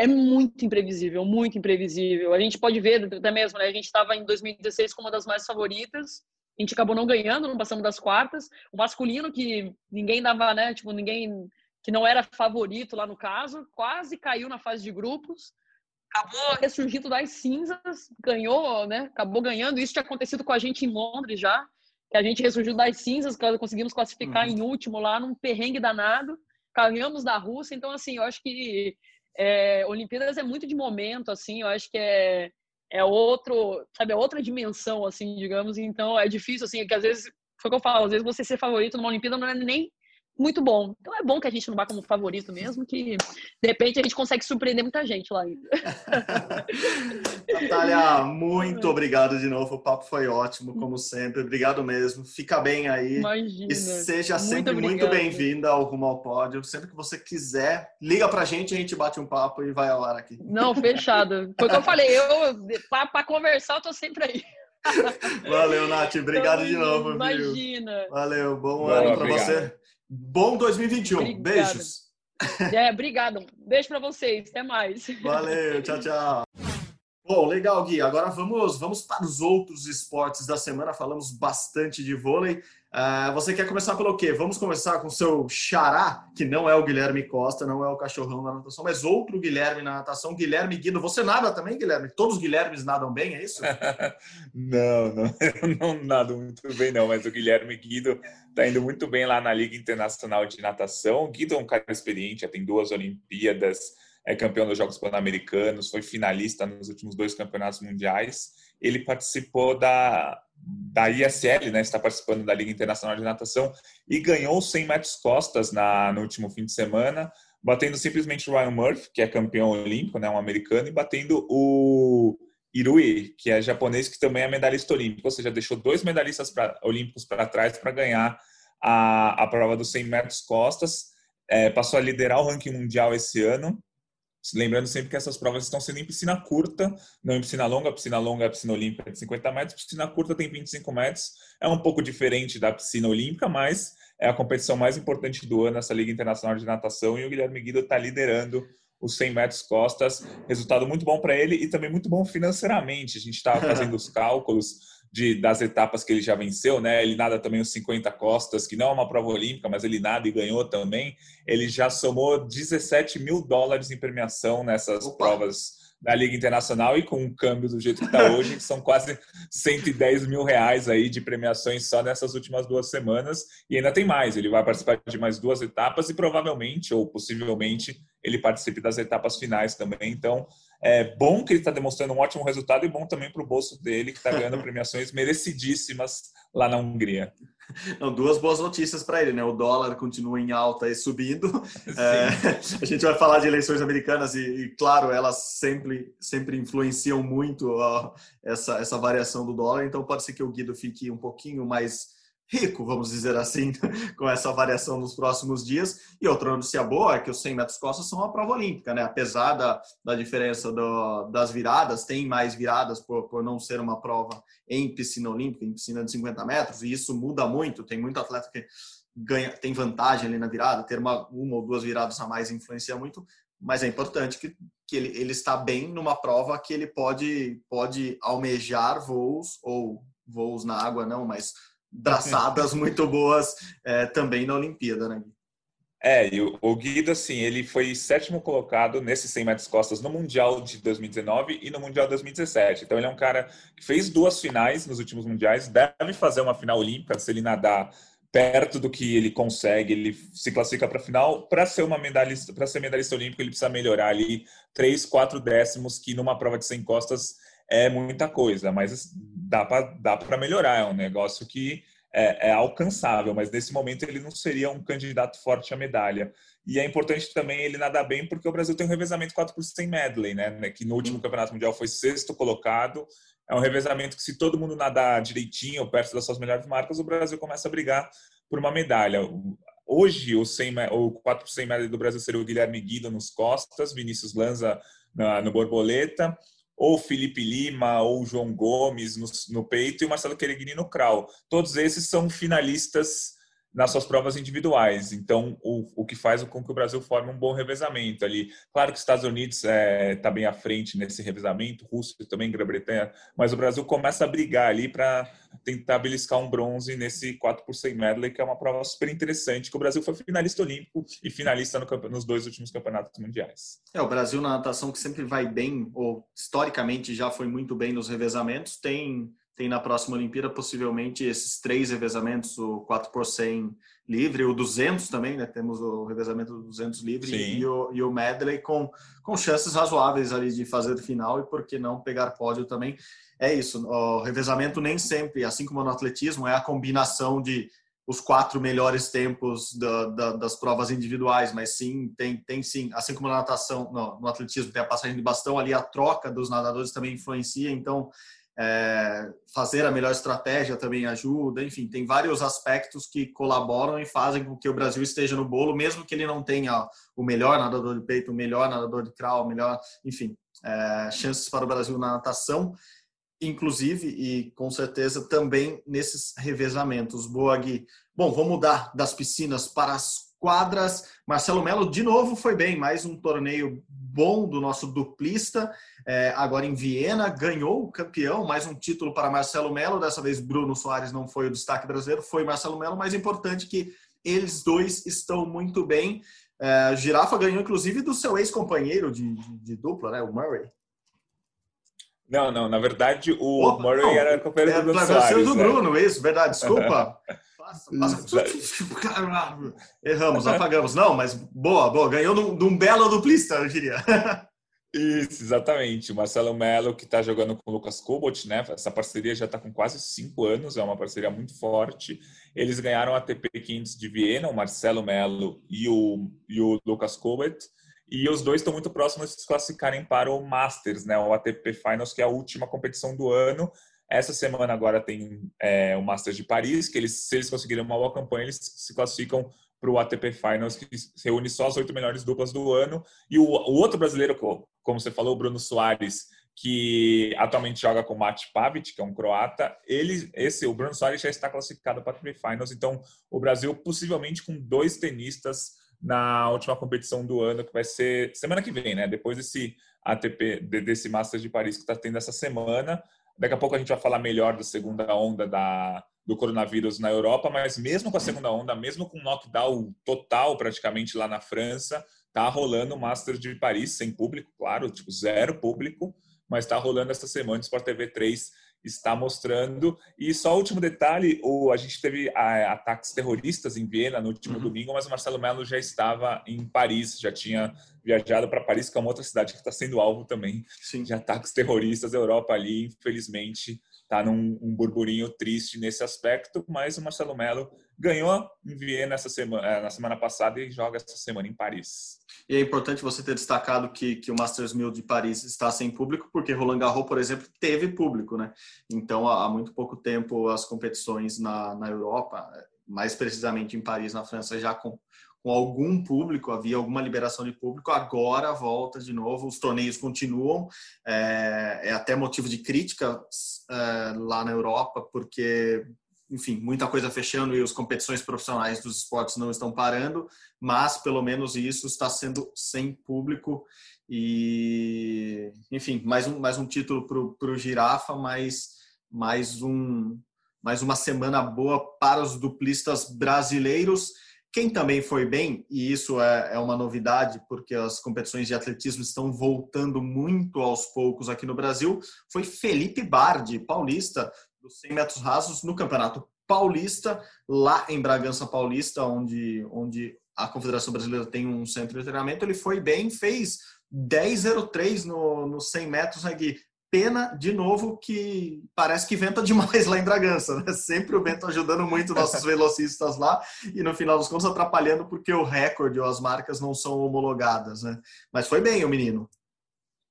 [SPEAKER 6] é muito imprevisível, muito imprevisível. A gente pode ver até mesmo, né? A gente estava em 2016 como uma das mais favoritas, a gente acabou não ganhando, não passamos das quartas. O masculino que ninguém dava, né? Tipo, ninguém que não era favorito lá no caso, quase caiu na fase de grupos. Acabou ressurgindo das cinzas, ganhou, né? Acabou ganhando. Isso tinha acontecido com a gente em Londres já, que a gente ressurgiu das cinzas, conseguimos classificar uhum. em último lá num perrengue danado. Ganhamos da Rússia, então assim, eu acho que é, Olimpíadas é muito de momento, assim, eu acho que é, é outro, sabe, é outra dimensão, assim, digamos, então é difícil, assim, que às vezes, foi o que eu falo, às vezes você ser favorito numa Olimpíada não é nem muito bom. Então é bom que a gente não vá como favorito mesmo, que de repente a gente consegue surpreender muita gente lá ainda.
[SPEAKER 4] Natália, muito obrigado de novo. O papo foi ótimo, como sempre. Obrigado mesmo. Fica bem aí.
[SPEAKER 6] Imagina.
[SPEAKER 4] E seja muito sempre obrigado. muito bem-vinda ao Rumo ao Pódio. Sempre que você quiser, liga pra gente, a gente bate um papo e vai ao ar aqui.
[SPEAKER 6] Não, fechado. Foi o que eu falei, eu, para conversar, eu tô sempre aí.
[SPEAKER 4] Valeu, Nath. Obrigado então, de novo.
[SPEAKER 6] Imagina.
[SPEAKER 4] Viu? Valeu, bom Boa, ano para você. Bom 2021. Obrigada. Beijos.
[SPEAKER 6] É, obrigado. Beijo para vocês. Até mais.
[SPEAKER 4] Valeu. Tchau, tchau. Bom, legal, Gui. Agora vamos, vamos para os outros esportes da semana. Falamos bastante de vôlei. Uh, você quer começar pelo quê? Vamos começar com o seu xará, que não é o Guilherme Costa, não é o cachorrão na natação, mas outro Guilherme na natação, Guilherme Guido. Você nada também, Guilherme? Todos os Guilhermes nadam bem, é isso?
[SPEAKER 5] não, não, eu não nado muito bem, não, mas o Guilherme Guido está indo muito bem lá na Liga Internacional de Natação. O Guido é um cara experiente, já tem duas Olimpíadas, é campeão dos Jogos Pan-Americanos, foi finalista nos últimos dois campeonatos mundiais. Ele participou da, da ISL, né, está participando da Liga Internacional de Natação e ganhou 100 metros costas na, no último fim de semana, batendo simplesmente o Ryan Murphy, que é campeão olímpico, né, um americano, e batendo o Irui, que é japonês, que também é medalhista olímpico, ou seja, deixou dois medalhistas pra, olímpicos para trás para ganhar a, a prova dos 100 metros costas, é, passou a liderar o ranking mundial esse ano, Lembrando sempre que essas provas estão sendo em piscina curta, não em piscina longa. A piscina longa é a piscina olímpica de 50 metros, piscina curta tem 25 metros. É um pouco diferente da piscina olímpica, mas é a competição mais importante do ano, essa Liga Internacional de Natação. E o Guilherme Guido está liderando os 100 metros costas. Resultado muito bom para ele e também muito bom financeiramente. A gente estava fazendo os cálculos de, das etapas que ele já venceu, né? Ele nada também os 50 costas, que não é uma prova olímpica, mas ele nada e ganhou também. Ele já somou 17 mil dólares em premiação nessas Opa. provas da Liga Internacional e com um câmbio do jeito que está hoje, que são quase 110 mil reais aí de premiações só nessas últimas duas semanas. E ainda tem mais, ele vai participar de mais duas etapas e provavelmente, ou possivelmente, ele participe das etapas finais também. Então, é bom que ele está demonstrando um ótimo resultado e bom também para o bolso dele, que está ganhando premiações merecidíssimas lá na Hungria.
[SPEAKER 4] Não, duas boas notícias para ele, né? O dólar continua em alta e subindo. É, a gente vai falar de eleições americanas e, e claro, elas sempre, sempre influenciam muito ó, essa, essa variação do dólar. Então pode ser que o Guido fique um pouquinho mais rico, vamos dizer assim, com essa variação nos próximos dias. E outra notícia boa é que os 100 metros costas são uma prova olímpica, né? Apesar da, da diferença do, das viradas, tem mais viradas por, por não ser uma prova em piscina olímpica, em piscina de 50 metros, e isso muda muito. Tem muito atleta que ganha, tem vantagem ali na virada, ter uma, uma ou duas viradas a mais influencia muito, mas é importante que, que ele, ele está bem numa prova que ele pode, pode almejar voos, ou voos na água não, mas braçadas muito boas é, também na Olimpíada, né?
[SPEAKER 5] É, e o, Guido, assim, ele foi sétimo colocado nesses 100 metros costas no Mundial de 2019 e no Mundial de 2017. Então, ele é um cara que fez duas finais nos últimos Mundiais, deve fazer uma final olímpica se ele nadar perto do que ele consegue, ele se classifica para a final. Para ser uma medalhista, para ser medalhista olímpico, ele precisa melhorar ali três, quatro décimos, que numa prova de 100 costas é muita coisa, mas dá para dá melhorar. É um negócio que é, é, alcançável, mas nesse momento ele não seria um candidato forte à medalha. E é importante também ele nadar bem, porque o Brasil tem um revezamento 4 por 100 medley, né? Que no último Campeonato Mundial foi sexto colocado. É um revezamento que, se todo mundo nadar direitinho, perto das suas melhores marcas, o Brasil começa a brigar por uma medalha. Hoje, o, 100, o 4 por 100 medley do Brasil seria o Guilherme Guido nos costas, Vinícius Lanza na, no borboleta, ou Felipe Lima, ou João Gomes no, no peito e o Marcelo Quereguini no crawl. Todos esses são finalistas nas suas provas individuais. Então, o, o que faz com que o Brasil forme um bom revezamento ali. Claro que os Estados Unidos está é, tá bem à frente nesse revezamento, Rússia também, Grã-Bretanha, mas o Brasil começa a brigar ali para tentar beliscar um bronze nesse 4 por 100 medley, que é uma prova super interessante, que o Brasil foi finalista olímpico e finalista no, nos dois últimos campeonatos mundiais.
[SPEAKER 4] É, o Brasil na natação que sempre vai bem, ou historicamente já foi muito bem nos revezamentos, tem tem na próxima Olimpíada possivelmente esses três revezamentos, o 4 por 100 livre, o 200 também, né? Temos o revezamento do 200 livre e o, e o medley com, com chances razoáveis ali de fazer o final e por que não pegar pódio também. É isso, o revezamento nem sempre, assim como no atletismo, é a combinação de os quatro melhores tempos da, da, das provas individuais, mas sim, tem, tem sim, assim como na natação, no, no atletismo tem a passagem de bastão, ali a troca dos nadadores também influencia, então é, fazer a melhor estratégia também ajuda, enfim, tem vários aspectos que colaboram e fazem com que o Brasil esteja no bolo, mesmo que ele não tenha o melhor nadador de peito, o melhor nadador de crawl, o melhor, enfim, é, chances para o Brasil na natação, inclusive e com certeza também nesses revezamentos. Boa, Gui. Bom, vamos mudar das piscinas para as quadras. Marcelo Melo, de novo, foi bem. Mais um torneio bom do nosso duplista. É, agora em Viena, ganhou o campeão. Mais um título para Marcelo Melo. Dessa vez, Bruno Soares não foi o destaque brasileiro, foi Marcelo Melo. Mais importante que eles dois estão muito bem. É, Girafa ganhou, inclusive, do seu ex-companheiro de, de, de, dupla, né? o Murray.
[SPEAKER 5] Não, não, na verdade o Opa, Murray não, era companheiro é, do Bruno Soares.
[SPEAKER 4] do né? Bruno, isso, verdade, desculpa. Passa, passa. Erramos, apagamos. Não, mas boa, boa. Ganhou de um belo duplista, eu diria.
[SPEAKER 5] Isso, exatamente. O Marcelo Melo, que está jogando com o Lucas Kobot, né? Essa parceria já está com quase cinco anos, é uma parceria muito forte. Eles ganharam a ATP 500 de Viena, o Marcelo Melo e o, e o Lucas Kobot. E os dois estão muito próximos de se classificarem para o Masters, né? O ATP Finals, que é a última competição do ano. Essa semana agora tem é, o Masters de Paris, que eles, se eles conseguirem uma boa campanha, eles se classificam para o ATP Finals, que reúne só as oito melhores duplas do ano. E o, o, outro brasileiro, como você falou, Bruno Soares, que atualmente joga com o Mate Pavic, que é um croata, ele, esse, o Bruno Soares já está classificado para o ATP Finals. Então, o Brasil possivelmente com dois tenistas na última competição do ano, que vai ser semana que vem, né? Depois desse ATP, desse Masters de Paris que está tendo essa semana, Daqui a pouco a gente vai falar melhor da segunda onda da, do coronavírus na Europa, mas mesmo com a segunda onda, mesmo com lockdown total praticamente lá na França, tá rolando o Masters de Paris sem público, claro, tipo zero público, mas está rolando essa semana. O Sport TV 3 está mostrando. E só o último detalhe: o, a gente teve a, ataques terroristas em Viena no último uhum. domingo, mas o Marcelo Melo já estava em Paris, já tinha viajado para Paris, que é uma outra cidade que está sendo alvo também Sim. de ataques terroristas. A Europa ali, infelizmente, está num um burburinho triste nesse aspecto, mas o Marcelo Melo ganhou em Viena essa semana, eh, na semana passada e joga essa semana em Paris.
[SPEAKER 4] E é importante você ter destacado que, que o Masters 1000 de Paris está sem público, porque Roland Garros, por exemplo, teve público, né? Então, há muito pouco tempo, as competições na, na Europa, mais precisamente em Paris, na França, já com, com algum público, havia alguma liberação de público, agora volta de novo, os torneios continuam, é, é até motivo de crítica é, lá na Europa, porque enfim, muita coisa fechando e as competições profissionais dos esportes não estão parando, mas pelo menos isso está sendo sem público e, enfim, mais um, mais um título para o Girafa, mais, mais, um, mais uma semana boa para os duplistas brasileiros. Quem também foi bem, e isso é, é uma novidade, porque as competições de atletismo estão voltando muito aos poucos aqui no Brasil, foi Felipe Bardi, paulista, dos 100 metros rasos no Campeonato Paulista, lá em Bragança Paulista, onde, onde a Confederação Brasileira tem um centro de treinamento. Ele foi bem, fez 10,03 no, no 100 metros, né, Gui? Pena, de novo, que parece que venta demais lá em Bragança, né? Sempre o vento ajudando muito nossos velocistas lá e no final dos contos atrapalhando porque o recorde ou as marcas não são homologadas, né? Mas foi bem o menino.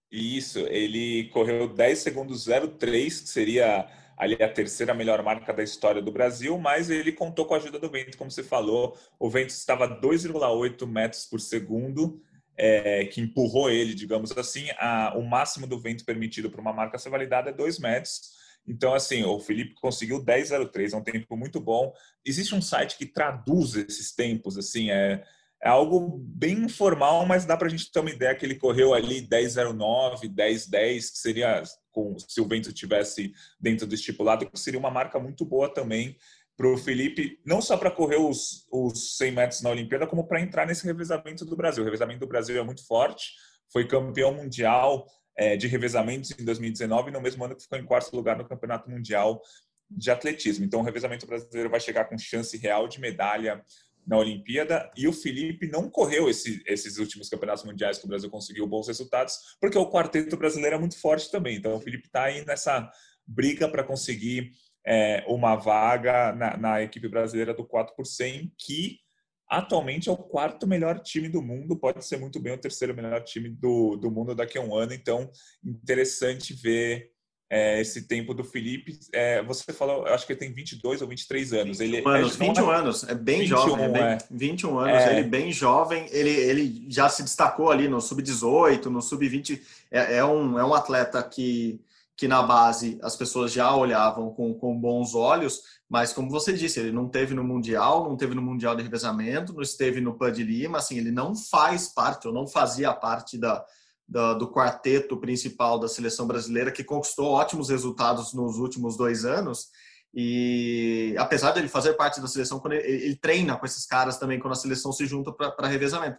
[SPEAKER 5] Isso, ele correu 10 segundos 03, que seria ali a terceira melhor marca da história do Brasil, mas ele contou com a ajuda do vento, como você falou. O vento estava 2,8 metros por segundo, é, que empurrou ele, digamos assim. A, o máximo do vento permitido para uma marca ser validada é 2 metros. Então, assim, o Felipe conseguiu 10,03, é um tempo muito bom. Existe um site que traduz esses tempos, assim, é, é algo bem informal, mas dá para a gente ter uma ideia que ele correu ali 10,09, 10,10, que seria, com, se o vento tivesse dentro do estipulado, que seria uma marca muito boa também para o Felipe, não só para correr os, os 100 metros na Olimpíada, como para entrar nesse revezamento do Brasil. O revezamento do Brasil é muito forte, foi campeão mundial é, de revezamentos em 2019, no mesmo ano que ficou em quarto lugar no Campeonato Mundial de Atletismo. Então, o revezamento brasileiro vai chegar com chance real de medalha na Olimpíada e o Felipe não correu esse, esses últimos campeonatos mundiais que o Brasil conseguiu bons resultados, porque o quarteto brasileiro é muito forte também. Então, o Felipe está aí nessa briga para conseguir é, uma vaga na, na, equipe brasileira do 4 por 100, que atualmente é o quarto melhor time do mundo, pode ser muito bem o terceiro melhor time do, do mundo daqui a um ano. Então, interessante ver é, esse tempo do Felipe. É, você falou, eu acho que ele tem 22 ou 23 anos. Ele,
[SPEAKER 4] anos, 21 é, anos, é bem 21, jovem. É bem, é. 21 anos, é. ele bem jovem. Ele, ele já se destacou ali no sub-18, no sub-20. É, é, um, é um atleta que, que na base as pessoas já olhavam com, com bons olhos, mas como você disse, ele não teve no Mundial, não teve no Mundial de Revezamento, não esteve no PAN de Lima, assim, ele não faz parte, ou não fazia parte da do, do quarteto principal da seleção brasileira, que conquistou ótimos resultados nos últimos dois anos. E apesar de ele fazer parte da seleção, ele, ele treina com esses caras também quando a seleção se junta para revezamento.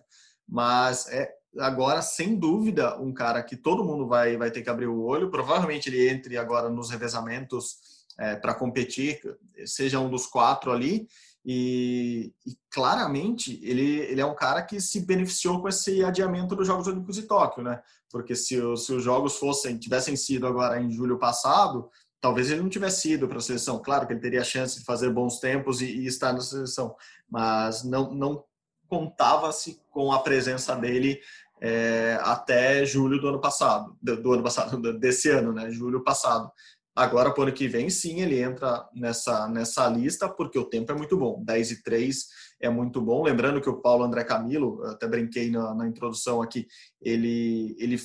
[SPEAKER 4] Mas é agora, sem dúvida, um cara que todo mundo vai, vai ter que abrir o olho. Provavelmente ele entre agora nos revezamentos é, para competir, seja um dos quatro ali. E, e, claramente ele, ele é um cara que se beneficiou com esse adiamento dos Jogos Olímpicos de Tóquio, né? Porque se, se os jogos fossem tivessem sido agora em julho passado, talvez ele não tivesse ido para a seleção. Claro que ele teria a chance de fazer bons tempos e, e estar na seleção, mas não, não contava-se com a presença dele é, até julho do ano passado, do, do ano passado, desse ano, né? Julho passado. Agora, para o ano que vem, sim, ele entra nessa, nessa lista, porque o tempo é muito bom. 10 e 3 é muito bom. Lembrando que o Paulo André Camilo, até brinquei na, na introdução aqui, ele, ele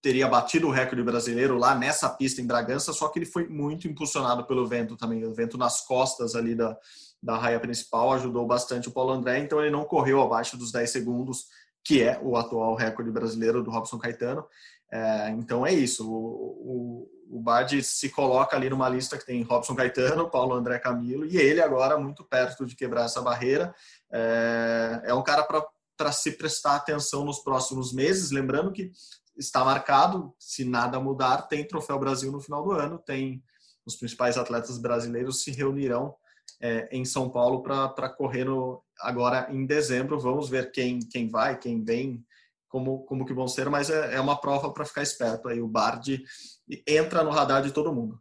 [SPEAKER 4] teria batido o recorde brasileiro lá nessa pista em Bragança, só que ele foi muito impulsionado pelo vento também. O vento nas costas ali da, da raia principal ajudou bastante o Paulo André, então ele não correu abaixo dos 10 segundos, que é o atual recorde brasileiro do Robson Caetano. É, então é isso. O, o, o Bard se coloca ali numa lista que tem Robson Caetano, Paulo André Camilo, e ele agora muito perto de quebrar essa barreira. É, é um cara para se prestar atenção nos próximos meses, lembrando que está marcado, se nada mudar, tem Troféu Brasil no final do ano, tem os principais atletas brasileiros se reunirão é, em São Paulo para correr no, agora em dezembro. Vamos ver quem, quem vai, quem vem como, como que vão ser, mas é, é uma prova para ficar esperto. Aí o Bard entra no radar de todo mundo.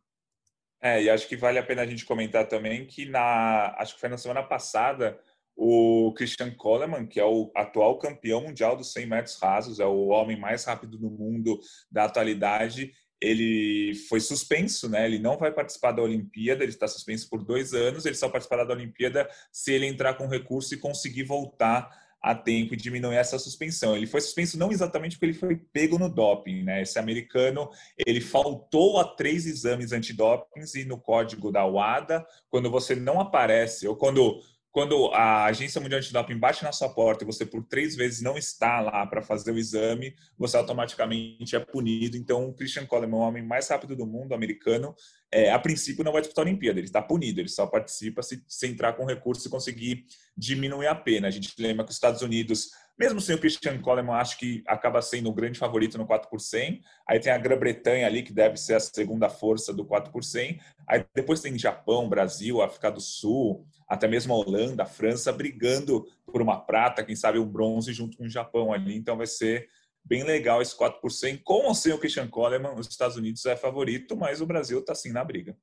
[SPEAKER 5] É, e acho que vale a pena a gente comentar também que na, acho que foi na semana passada, o Christian Coleman, que é o atual campeão mundial dos 100 metros rasos, é o homem mais rápido do mundo da atualidade, ele foi suspenso, né? Ele não vai participar da Olimpíada, ele está suspenso por dois anos, ele só participará da Olimpíada se ele entrar com recurso e conseguir voltar a tempo e diminuir essa suspensão. Ele foi suspenso não exatamente porque ele foi pego no doping, né? Esse americano, ele faltou a três exames antidopings e no código da WADA, quando você não aparece, ou quando quando a Agência Mundial Antidoping bate na sua porta e você por três vezes não está lá para fazer o exame, você automaticamente é punido. Então, o Christian Coleman, o homem mais rápido do mundo, americano, é, a princípio não vai disputar a Olimpíada, ele está punido, ele só participa se, se entrar com recurso e conseguir diminuir a pena. A gente lembra que os Estados Unidos, mesmo sem o Christian Coleman, acho que acaba sendo o grande favorito no 4 por 100. Aí tem a Grã-Bretanha ali, que deve ser a segunda força do 4 por 100. Aí depois tem Japão, Brasil, África do Sul, até mesmo a Holanda, a França brigando por uma prata, quem sabe um bronze junto com o Japão ali. Então vai ser bem legal esse 4%. Com ou sem o Christian Coleman, os Estados Unidos é favorito, mas o Brasil está sim na briga.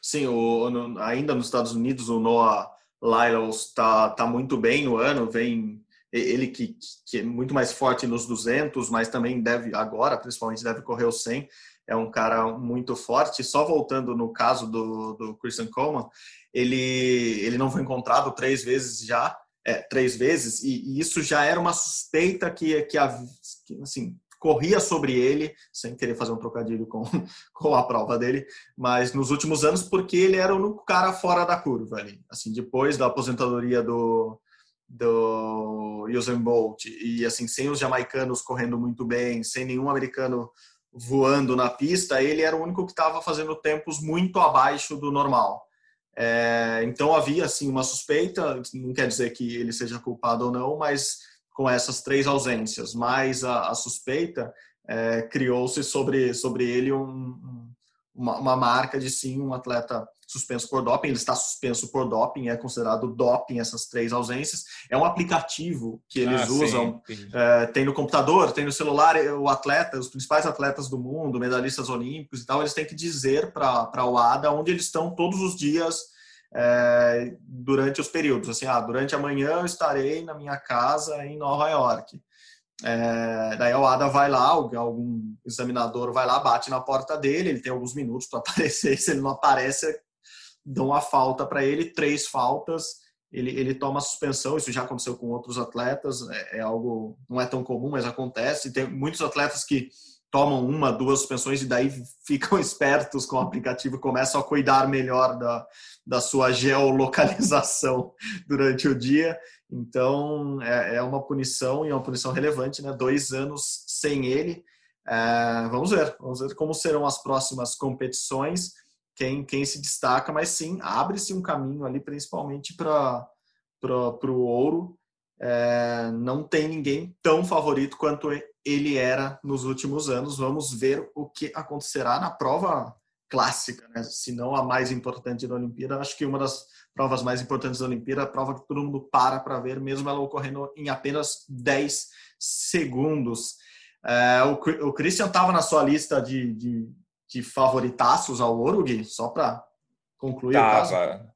[SPEAKER 4] Sim, o, ainda nos Estados Unidos, o Noah Lyles está tá muito bem no ano, vem ele que, que é muito mais forte nos 200, mas também deve, agora principalmente, deve correr os 100 é um cara muito forte. Só voltando no caso do, do Christian Coleman, ele, ele não foi encontrado três vezes já, é, três vezes, e, e, isso já era uma suspeita que, que, que assim, corria sobre ele, sem querer fazer um trocadilho com, com a prova dele, mas nos últimos anos, porque ele era o único cara fora da curva ali. Assim, depois da aposentadoria do, do Usain Bolt, e assim, sem os jamaicanos correndo muito bem, sem nenhum americano voando na pista, ele era o único que estava fazendo tempos muito abaixo do normal. É, então havia assim uma suspeita, não quer dizer que ele seja culpado ou não, mas com essas três ausências, mais a, a suspeita, é, criou-se sobre sobre ele um, uma, uma, marca de sim um atleta suspenso por doping. Ele está suspenso por doping, é considerado doping essas três ausências. É um aplicativo que eles ah, usam. Sim, é, tem no computador, tem no celular. O atleta, os principais atletas do mundo, medalhistas olímpicos e tal, eles têm que dizer para o ADA onde eles estão todos os dias. É, durante os períodos, assim, ah, durante a manhã eu estarei na minha casa em Nova York. É, daí o ADA vai lá, algum examinador vai lá, bate na porta dele, ele tem alguns minutos para aparecer, se ele não aparece, dão a falta para ele, três faltas, ele, ele toma suspensão, isso já aconteceu com outros atletas, é, é, algo, não é tão comum, mas acontece, tem muitos atletas que tomam uma, duas suspensões e daí ficam espertos com o aplicativo, começam a cuidar melhor da, da sua geolocalização durante o dia. Então, é, é uma punição e é uma punição relevante, né? Dois anos sem ele. É, vamos ver, vamos ver como serão as próximas competições, quem, quem se destaca, mas sim, abre-se um caminho ali, principalmente para o ouro. É, não tem ninguém tão favorito quanto ele era nos últimos anos. Vamos ver o que acontecerá na prova clássica, né? se não a mais importante da Olimpíada. Acho que uma das provas mais importantes da Olimpíada, a prova que todo mundo para para ver, mesmo ela ocorrendo em apenas 10 segundos. É, o, o Christian estava na sua lista de, de, de favoritaços ao ouro, Gui? Só para concluir
[SPEAKER 5] tava.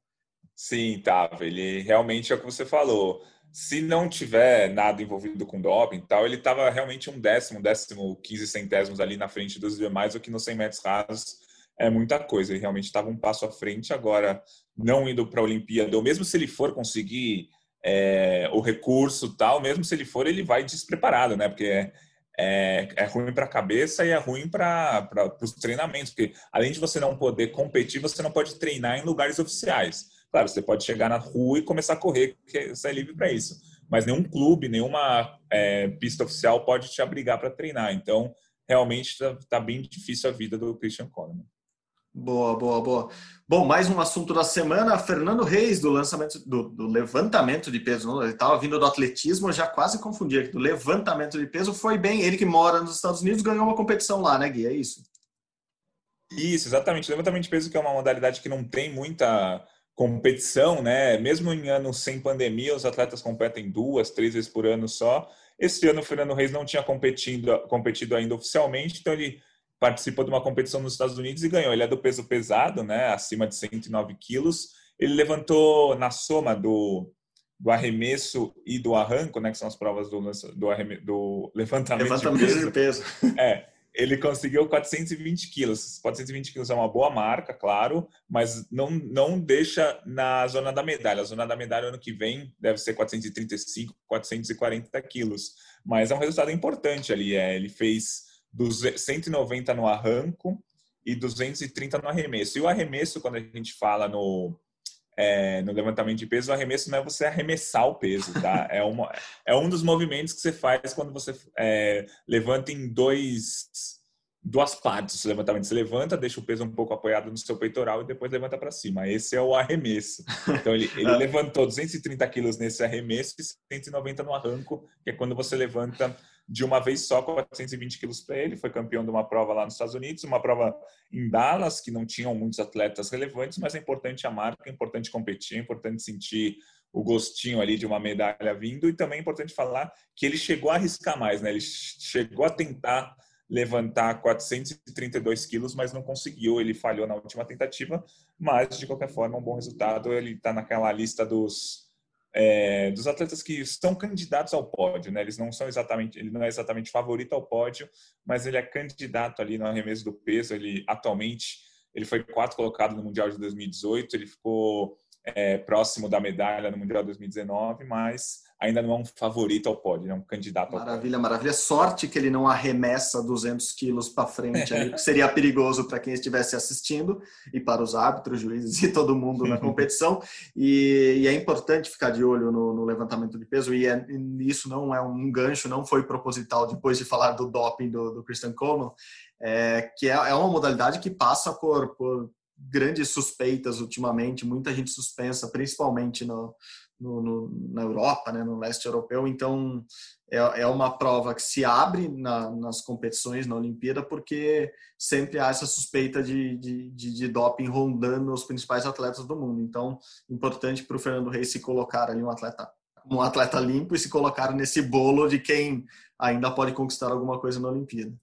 [SPEAKER 5] Sim, tava. Ele realmente é o que você falou. Se não tiver nada envolvido com doping e tal, ele estava realmente um décimo, décimo, quinze centésimos ali na frente dos demais, o que nos 100 metros rasos é muita coisa. Ele realmente estava um passo à frente. Agora, não indo para a Olimpíada, ou mesmo se ele for conseguir é, o recurso tal, mesmo se ele for, ele vai despreparado, né? Porque é, é, é ruim para a cabeça e é ruim para os treinamentos. Porque além de você não poder competir, você não pode treinar em lugares oficiais. Claro, você pode chegar na rua e começar a correr, porque você é livre para isso. Mas nenhum clube, nenhuma é, pista oficial pode te abrigar para treinar. Então, realmente está tá bem difícil a vida do Christian Coleman.
[SPEAKER 4] Boa, boa, boa. Bom, mais um assunto da semana. Fernando Reis, do lançamento do, do levantamento de peso. Ele estava vindo do atletismo, eu já quase confundi aqui. Do levantamento de peso foi bem. Ele que mora nos Estados Unidos ganhou uma competição lá, né, Gui? É isso?
[SPEAKER 5] Isso, exatamente. Levantamento de peso que é uma modalidade que não tem muita competição, né? Mesmo em anos sem pandemia, os atletas competem duas, três vezes por ano só. Esse ano o Fernando Reis não tinha competido, competido ainda oficialmente, então ele participou de uma competição nos Estados Unidos e ganhou. Ele é do peso pesado, né, acima de 109 quilos. Ele levantou na soma do, do arremesso e do arranco, né, que são as provas do, do, arreme, do levantamento,
[SPEAKER 4] levantamento de peso. De peso.
[SPEAKER 5] É, ele conseguiu 420 quilos. 420 quilos é uma boa marca, claro, mas não, não deixa na zona da medalha. A zona da medalha ano que vem deve ser 435, 440 quilos. Mas é um resultado importante ali. É, ele fez 190 no arranco e 230 no arremesso. E o arremesso, quando a gente fala no, é, no levantamento de peso, o arremesso não é você arremessar o peso, tá? É, uma, é um dos movimentos que você faz quando você é, levanta em dois duas partes do levantamento. Você levanta, deixa o peso um pouco apoiado no seu peitoral e depois levanta para cima. Esse é o arremesso. Então, ele, ele levantou 230 quilos nesse arremesso e 190 no arranco, que é quando você levanta de uma vez só 420 quilos para ele. Foi campeão de uma prova lá nos Estados Unidos, uma prova em Dallas, que não tinham muitos atletas relevantes, mas é importante a marca, é importante competir, é importante sentir o gostinho ali de uma medalha vindo. E também é importante falar que ele chegou a arriscar mais, né? Ele chegou a tentar levantar 432 quilos, mas não conseguiu. Ele falhou na última tentativa, mas de qualquer forma, um bom resultado. Ele está naquela lista dos é, dos atletas que estão candidatos ao pódio, né? Eles não são exatamente, ele não é exatamente favorito ao pódio, mas ele é candidato ali no arremesso do peso. Ele atualmente ele foi quarto colocado no mundial de 2018, ele ficou é, próximo da medalha no mundial 2019, mas ainda não é um favorito ao pódio, é um candidato
[SPEAKER 4] ao Maravilha, pódio. maravilha. Sorte que ele não arremessa 200 quilos para frente, aí, seria perigoso para quem estivesse assistindo e para os árbitros, juízes e todo mundo na competição. E, e é importante ficar de olho no, no levantamento de peso, e, é, e, isso não é um gancho, não foi proposital depois de falar do doping do, do Christian Coleman, é, que é, é uma modalidade que passa por, por grandes suspeitas ultimamente, muita gente suspensa, principalmente no, no, no, na Europa, né, no leste europeu. Então, é, é uma prova que se abre na, nas competições, na Olimpíada, porque sempre há essa suspeita de, de, de, de doping rondando os principais atletas do mundo. Então, importante para o Fernando Reis se colocar ali um atleta um atleta limpo e se colocar nesse bolo de quem ainda pode conquistar alguma coisa na Olimpíada.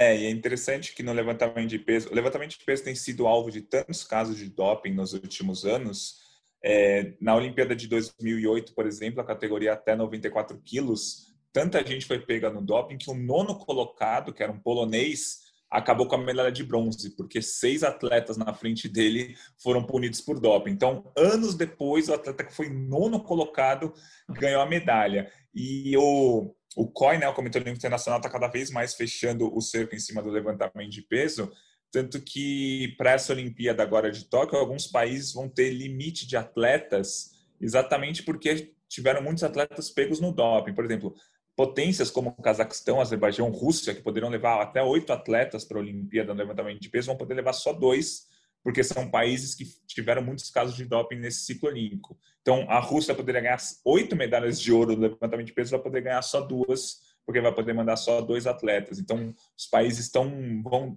[SPEAKER 5] É, e é interessante que no levantamento de peso, o levantamento de peso tem sido alvo de tantos casos de doping nos últimos anos, é, na Olimpíada de 2008, por exemplo, a categoria até 94 quilos, tanta gente foi pega no doping que o nono colocado, que era um polonês, acabou com a medalha de bronze, porque seis atletas na frente dele foram punidos por doping. Então, anos depois, o atleta que foi nono colocado ganhou a medalha. E o, o COI, né, o Comitê Olímpico Internacional, está cada vez mais fechando o cerco em cima do levantamento de peso, tanto que para essa Olimpíada agora de Tóquio, alguns países vão ter limite de atletas, exatamente porque tiveram muitos atletas pegos no doping. Por exemplo, potências como o Cazaquistão, Azerbaijão, Rússia, que poderiam levar até oito atletas para a Olimpíada no levantamento de peso, vão poder levar só dois, porque são países que tiveram muitos casos de doping nesse ciclo olímpico. Então, a Rússia poderia ganhar oito medalhas de ouro no levantamento de peso, vai poder ganhar só duas porque vai poder mandar só dois atletas. Então, os países estão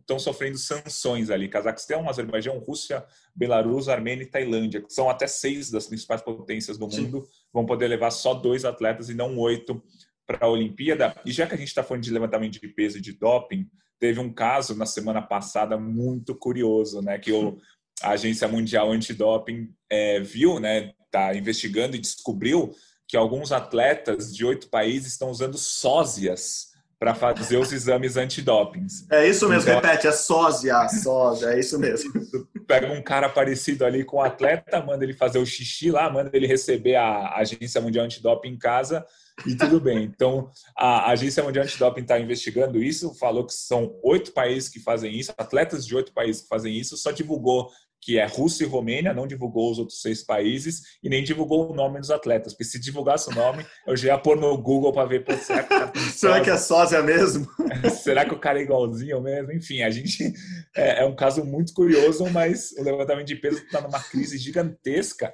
[SPEAKER 5] estão sofrendo sanções ali. Cazaquistão, Azerbaijão, Rússia, Belarus, Armênia e Tailândia, que são até seis das principais potências do mundo, Sim. vão poder levar só dois atletas e não oito para a Olimpíada. E já que a gente está falando de levantamento de peso e de doping, teve um caso na semana passada muito curioso, né? Que o, a Agência Mundial Antidoping é, viu, né? Está investigando e descobriu que alguns atletas de oito países estão usando sósias para fazer os exames antidopings.
[SPEAKER 4] É isso mesmo, então, repete, é sósia, sósia, é isso mesmo.
[SPEAKER 5] Pega um cara parecido ali com o atleta, manda ele fazer o xixi lá, manda ele receber a Agência Mundial Antidoping em casa e tudo bem. Então, a Agência Mundial Antidoping está investigando isso, falou que são oito países que fazem isso, atletas de oito países que fazem isso, só divulgou que é Rússia e Romênia, não divulgou os outros seis países e nem divulgou o nome dos atletas, porque se divulgasse o nome, eu já ia pôr no Google para ver, pô, será que,
[SPEAKER 4] tá será que é sósia mesmo?
[SPEAKER 5] será que o cara é igualzinho mesmo? Enfim, a gente é, é um caso muito curioso, mas o levantamento de peso está numa crise gigantesca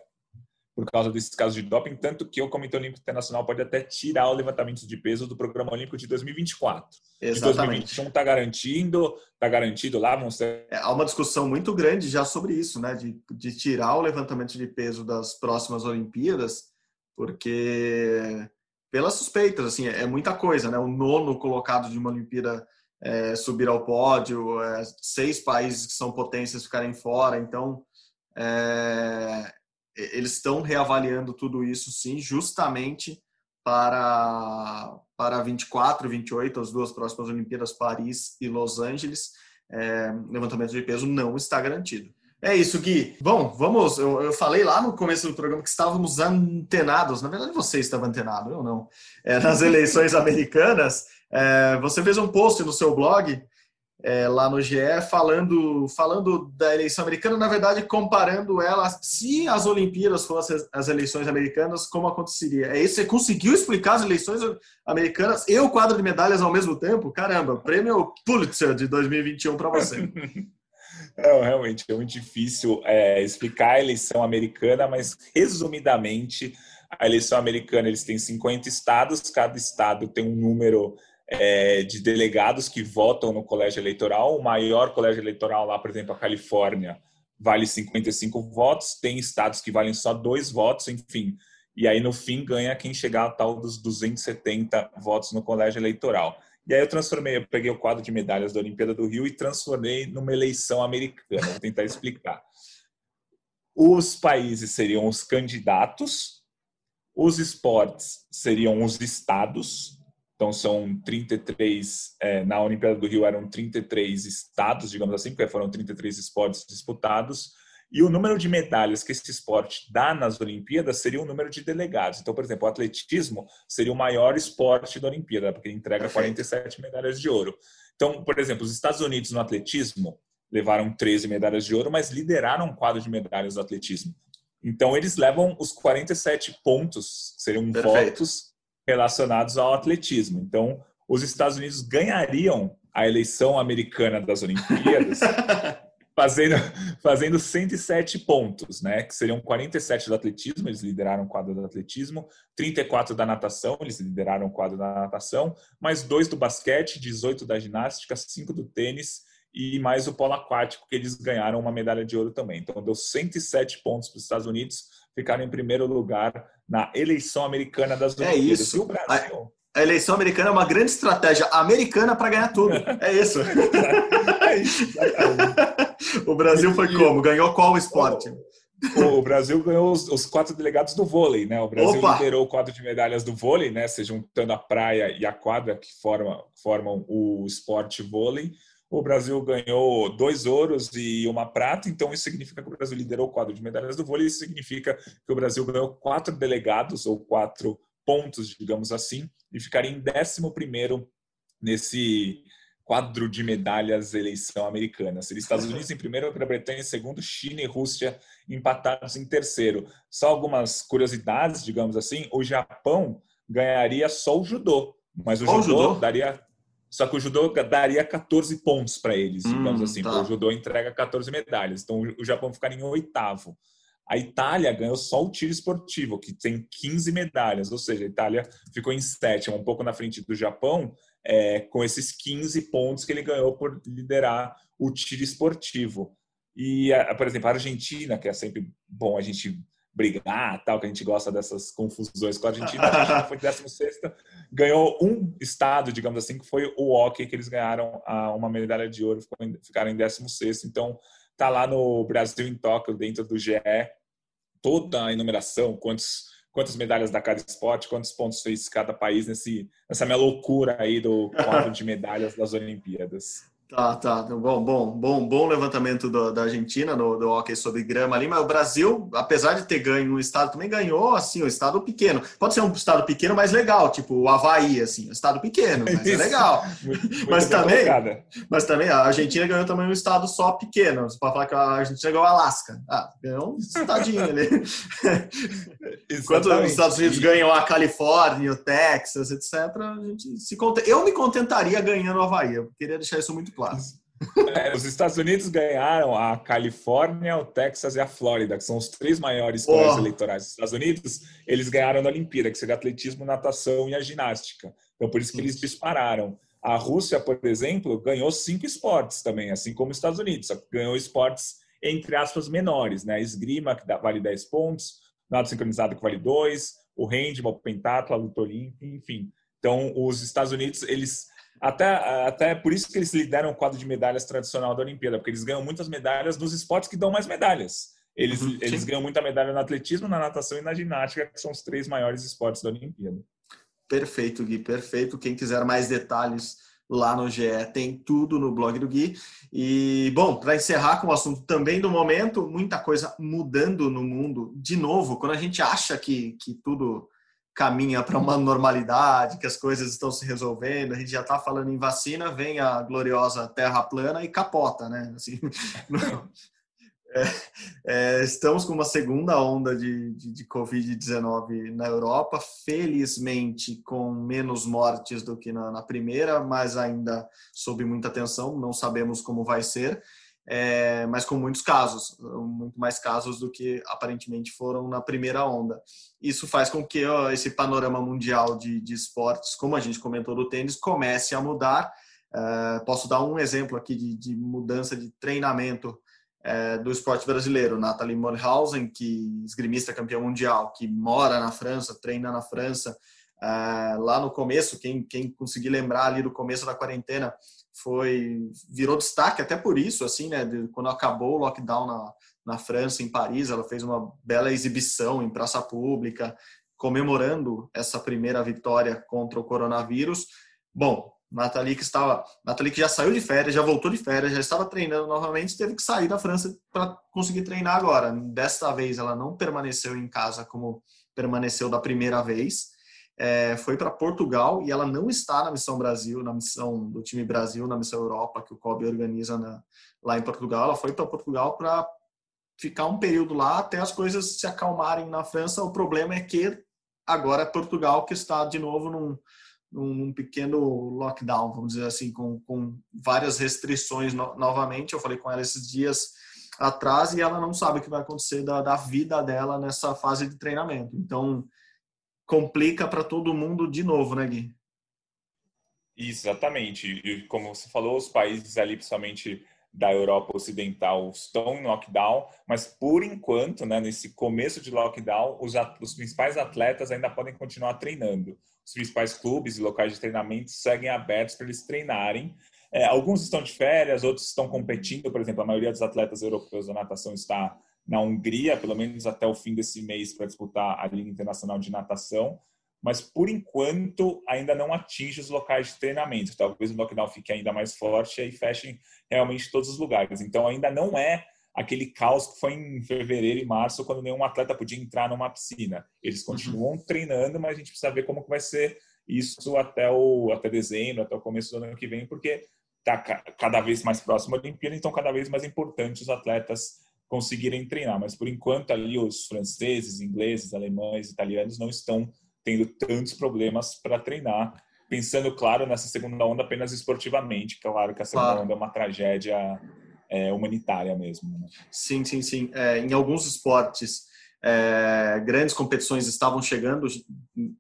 [SPEAKER 5] por causa desses casos de doping, tanto que o Comitê Olímpico Internacional pode até tirar o levantamento de peso do Programa Olímpico de 2024. Exatamente. De 2021 está garantindo, está garantido lá, vão ser...
[SPEAKER 4] É, há uma discussão muito grande já sobre isso, né, de, de tirar o levantamento de peso das próximas Olimpíadas, porque pelas suspeitas, assim, é, é muita coisa, né, o nono colocado de uma Olimpíada é, subir ao pódio, é, seis países que são potências ficarem fora, então é, eles estão reavaliando tudo isso, sim, justamente para, para 24 e 28, as duas próximas Olimpíadas, Paris e Los Angeles. É, levantamento de peso não está garantido. É isso, Gui. Bom, vamos. Eu, eu, falei lá no começo do programa que estávamos antenados. Na verdade, você estava antenado, eu não. É, nas eleições americanas, é, você fez um post no seu blog é, lá no GE, falando, falando da eleição americana, na verdade, comparando ela, se as Olimpíadas fossem as eleições americanas, como aconteceria? É isso? Você conseguiu explicar as eleições americanas e o quadro de medalhas ao mesmo tempo? Caramba, prêmio Pulitzer de 2021 para você.
[SPEAKER 5] Não, realmente é muito difícil é, explicar a eleição americana, mas resumidamente, a eleição americana eles têm 50 estados, cada estado tem um número é, de delegados que votam no colégio eleitoral. O maior colégio eleitoral lá, por exemplo, a Califórnia, vale 55 votos, tem estados que valem só dois votos, enfim. E aí, no fim, ganha quem chegar a tal dos 270 votos no colégio eleitoral. E aí eu transformei, eu peguei o quadro de medalhas da Olimpíada do Rio e transformei numa eleição americana. Vou tentar explicar. Os países seriam os candidatos, os esportes seriam os estados, então são 33, é, na Olimpíada do Rio eram 33 estados, digamos assim, porque foram 33 esportes disputados, e o número de medalhas que esse esporte dá nas Olimpíadas seria o número de delegados. Então, por exemplo, o atletismo seria o maior esporte da Olimpíada, porque entrega 47 medalhas de ouro. Então, por exemplo, os Estados Unidos no atletismo levaram 13 medalhas de ouro, mas lideraram um quadro de medalhas do atletismo. Então, eles levam os 47 pontos, seriam Perfeito. votos relacionados ao atletismo. Então, os Estados Unidos ganhariam a eleição americana das Olimpíadas fazendo, fazendo 107 pontos, né? Que seriam 47 do atletismo, eles lideraram o quadro do atletismo, 34 da natação, eles lideraram o quadro da natação, mais dois do basquete, 18 da ginástica, 5 do tênis e mais o polo aquático, que eles ganharam uma medalha de ouro também. Então deu 107 pontos para os Estados Unidos, ficaram em primeiro lugar na eleição americana das
[SPEAKER 4] é Olimpíadas. É isso. E o Brasil a eleição americana é uma grande estratégia americana para ganhar tudo. É isso. é isso. o Brasil foi como? Ganhou qual esporte?
[SPEAKER 5] O Brasil ganhou os, os, quatro delegados do vôlei, né? O Brasil Opa! liderou o quadro de medalhas do vôlei, né? Se juntando a praia e a quadra que formam, formam o esporte vôlei. O Brasil ganhou dois ouros e uma prata, então isso significa que o Brasil liderou o quadro de medalhas do vôlei. Isso significa que o Brasil ganhou quatro delegados ou quatro pontos, digamos assim, e ficaria em 11 nesse quadro de medalhas eleição americana. Seria Estados Unidos em primeiro, Grã-Bretanha em segundo, China e Rússia empatados em terceiro. Só algumas curiosidades, digamos assim, o Japão ganharia só o judô, mas o judô, judô, daria só que o judô daria 14 pontos para eles, digamos hum, assim, tá. o judô entrega 14 medalhas. Então o Japão ficaria em oitavo. A Itália ganhou só o tiro esportivo, que tem 15 medalhas, ou seja, a Itália ficou em sétimo, um pouco na frente do Japão, é, com esses 15 pontos que ele ganhou por liderar o tiro esportivo. E, por exemplo, a Argentina, que é sempre bom a gente brigar, tal, que a gente gosta dessas confusões com a Argentina, foi 16 ganhou um estado, digamos assim, que foi o hockey, que eles ganharam uma medalha de ouro, ficaram em 16 então tá lá no Brasil em Tóquio, dentro do GE, toda a enumeração, quantos, quantas medalhas da cada esporte, quantos pontos fez cada país nesse, nessa minha loucura aí do quadro de medalhas das Olimpíadas.
[SPEAKER 4] Tá, tá. Bom, bom, bom, bom levantamento do, da Argentina no do hockey sobre grama ali, mas o Brasil, apesar de ter ganho um estado, também ganhou assim, um estado pequeno. Pode ser um estado pequeno, mas legal, tipo o Havaí, assim, um estado pequeno, mas é legal. Muito, muito mas também, mas também a Argentina ganhou também um estado só pequeno. Você pode falar que a Argentina ganhou o Alasca. Ah, ganhou um estadinho ali. Enquanto os Estados Unidos ganham a Califórnia, o Texas, etc., a gente se conta. Eu me contentaria ganhando o Havaí. Eu queria deixar isso muito claro.
[SPEAKER 5] É, os Estados Unidos ganharam a Califórnia, o Texas e a Flórida, que são os três maiores colégios oh. eleitorais dos Estados Unidos. Eles ganharam na Olimpíada, que seria atletismo, natação e a ginástica. Então, por isso que eles dispararam. A Rússia, por exemplo, ganhou cinco esportes também, assim como os Estados Unidos, só que ganhou esportes, entre aspas, menores, né? Esgrima, que dá, vale 10 pontos, nado sincronizado, que vale 2, o handball, o pentatlo, a luta olímpica, enfim. Então, os Estados Unidos, eles até, até por isso que eles lideram o quadro de medalhas tradicional da Olimpíada, porque eles ganham muitas medalhas nos esportes que dão mais medalhas. Eles, uhum, eles ganham muita medalha no atletismo, na natação e na ginástica, que são os três maiores esportes da Olimpíada.
[SPEAKER 4] Perfeito, Gui, perfeito. Quem quiser mais detalhes lá no GE tem tudo no blog do Gui. E, bom, para encerrar com o assunto também do momento, muita coisa mudando no mundo. De novo, quando a gente acha que, que tudo caminha para uma normalidade, que as coisas estão se resolvendo, a gente já está falando em vacina, vem a gloriosa terra plana e capota, né? Assim, é, é, estamos com uma segunda onda de, de, de Covid-19 na Europa, felizmente com menos mortes do que na, na primeira, mas ainda sob muita tensão, não sabemos como vai ser é, mas com muitos casos, muito mais casos do que aparentemente foram na primeira onda. Isso faz com que ó, esse panorama mundial de, de, esportes, como a gente comentou do tênis, comece a mudar. É, posso dar um exemplo aqui de, de mudança de treinamento é, do esporte brasileiro. Nathalie Molhausen, que esgrimista campeã mundial, que mora na França, treina na França. É, lá no começo, quem, quem conseguir lembrar ali do começo da quarentena, foi virou destaque até por isso, assim, né? De, quando acabou o lockdown na, na França, em Paris, ela fez uma bela exibição em praça pública, comemorando essa primeira vitória contra o coronavírus. Bom, Nathalie que estava, Nathalie que já saiu de férias, já voltou de férias, já estava treinando novamente, teve que sair da França para conseguir treinar agora. Desta vez ela não permaneceu em casa como permaneceu da primeira vez. É, foi para Portugal e ela não está na missão Brasil, na missão do time Brasil, na missão Europa que o COB organiza na, lá em Portugal. Ela foi para Portugal para ficar um período lá até as coisas se acalmarem na França. O problema é que agora é Portugal que está de novo num, num pequeno lockdown, vamos dizer assim, com, com várias restrições no, novamente. Eu falei com ela esses dias atrás e ela não sabe o que vai acontecer da, da vida dela nessa fase de treinamento. Então, complica para todo mundo de novo, né, Gui?
[SPEAKER 5] Exatamente. E como você falou, os países ali, principalmente da Europa Ocidental, estão em lockdown, mas por enquanto, né, nesse começo de lockdown, os, os principais atletas ainda podem continuar treinando os principais clubes e locais de treinamento seguem abertos para eles treinarem. É, alguns estão de férias, outros estão competindo. Por exemplo, a maioria dos atletas europeus da natação está na Hungria, pelo menos até o fim desse mês, para disputar a Liga Internacional de Natação. Mas, por enquanto, ainda não atinge os locais de treinamento. Talvez o lockdown fique ainda mais forte e fechem realmente todos os lugares. Então, ainda não é aquele caos que foi em fevereiro e março, quando nenhum atleta podia entrar numa piscina. Eles uhum. continuam uhum. treinando, mas a gente precisa ver como que vai ser isso até o até dezembro, até o começo do ano que vem, porque está cada vez mais próximo da Olimpíada, então cada vez mais importante os atletas conseguirem treinar. Mas por enquanto ali os franceses, ingleses, alemães, italianos não estão tendo tantos problemas para treinar. Pensando, claro, nessa segunda onda apenas esportivamente. Claro que a segunda claro. onda é uma tragédia é, humanitária mesmo. Né?
[SPEAKER 4] Sim, sim, sim. É, em alguns esportes, é, grandes competições estavam chegando.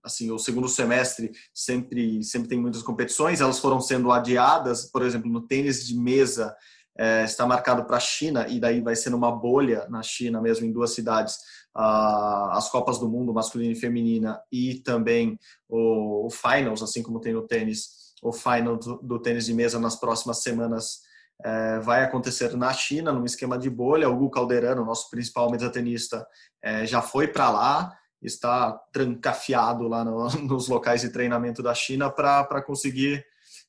[SPEAKER 4] Assim, o segundo semestre sempre sempre tem muitas competições. Elas foram sendo adiadas. Por exemplo, no tênis de mesa é, está marcado para a China e daí vai ser numa bolha na China mesmo em duas cidades as Copas do Mundo masculina e feminina e também o, o finals, assim como tem no tênis, o final do, do tênis de mesa nas próximas semanas é, vai acontecer na China, num esquema de bolha. O Gu Calderano, nosso principal metatenista, é, já foi para lá, está trancafiado lá no, nos locais de treinamento da China para conseguir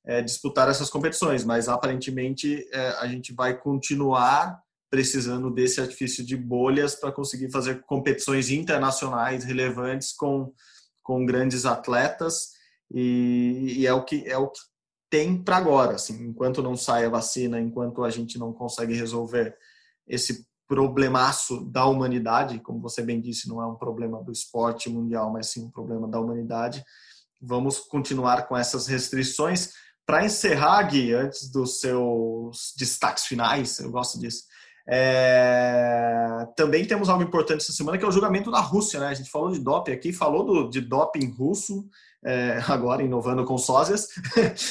[SPEAKER 4] é, disputar essas competições. Mas aparentemente é, a gente vai continuar precisando desse artifício de bolhas para conseguir fazer competições internacionais relevantes com, com grandes atletas. E, e, é o que é o que tem para agora, assim, enquanto não sai a vacina, enquanto a gente não consegue resolver esse problemaço da humanidade, como você bem disse, não é um problema do esporte mundial, mas sim um problema da humanidade. Vamos continuar com essas restrições. Para encerrar, Gui, antes dos seus destaques finais, eu gosto disso, é... também temos algo importante essa semana, que é o julgamento da Rússia. Né? A gente falou de doping aqui, falou do, de doping russo, é, agora inovando com sósias.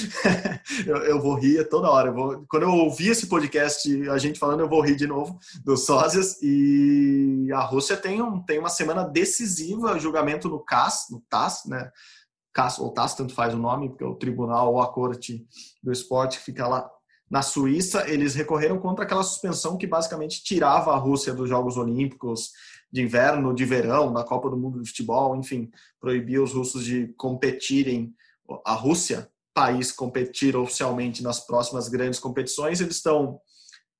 [SPEAKER 4] eu, eu, vou rir toda hora. Eu vou, quando eu ouvir esse podcast, a gente falando, eu vou rir de novo dos sósias. E a Rússia tem, um, tem uma semana decisiva, julgamento no CAS, no TAS, né? CAS ou TAS, tanto faz o nome, porque é o tribunal ou a corte do esporte que fica lá na Suíça, eles recorreram contra aquela suspensão que basicamente tirava a Rússia dos Jogos Olímpicos de inverno, de verão, da Copa do Mundo de Futebol, enfim, proibia os russos de competirem, a Rússia, país, competir oficialmente nas próximas grandes competições. Eles estão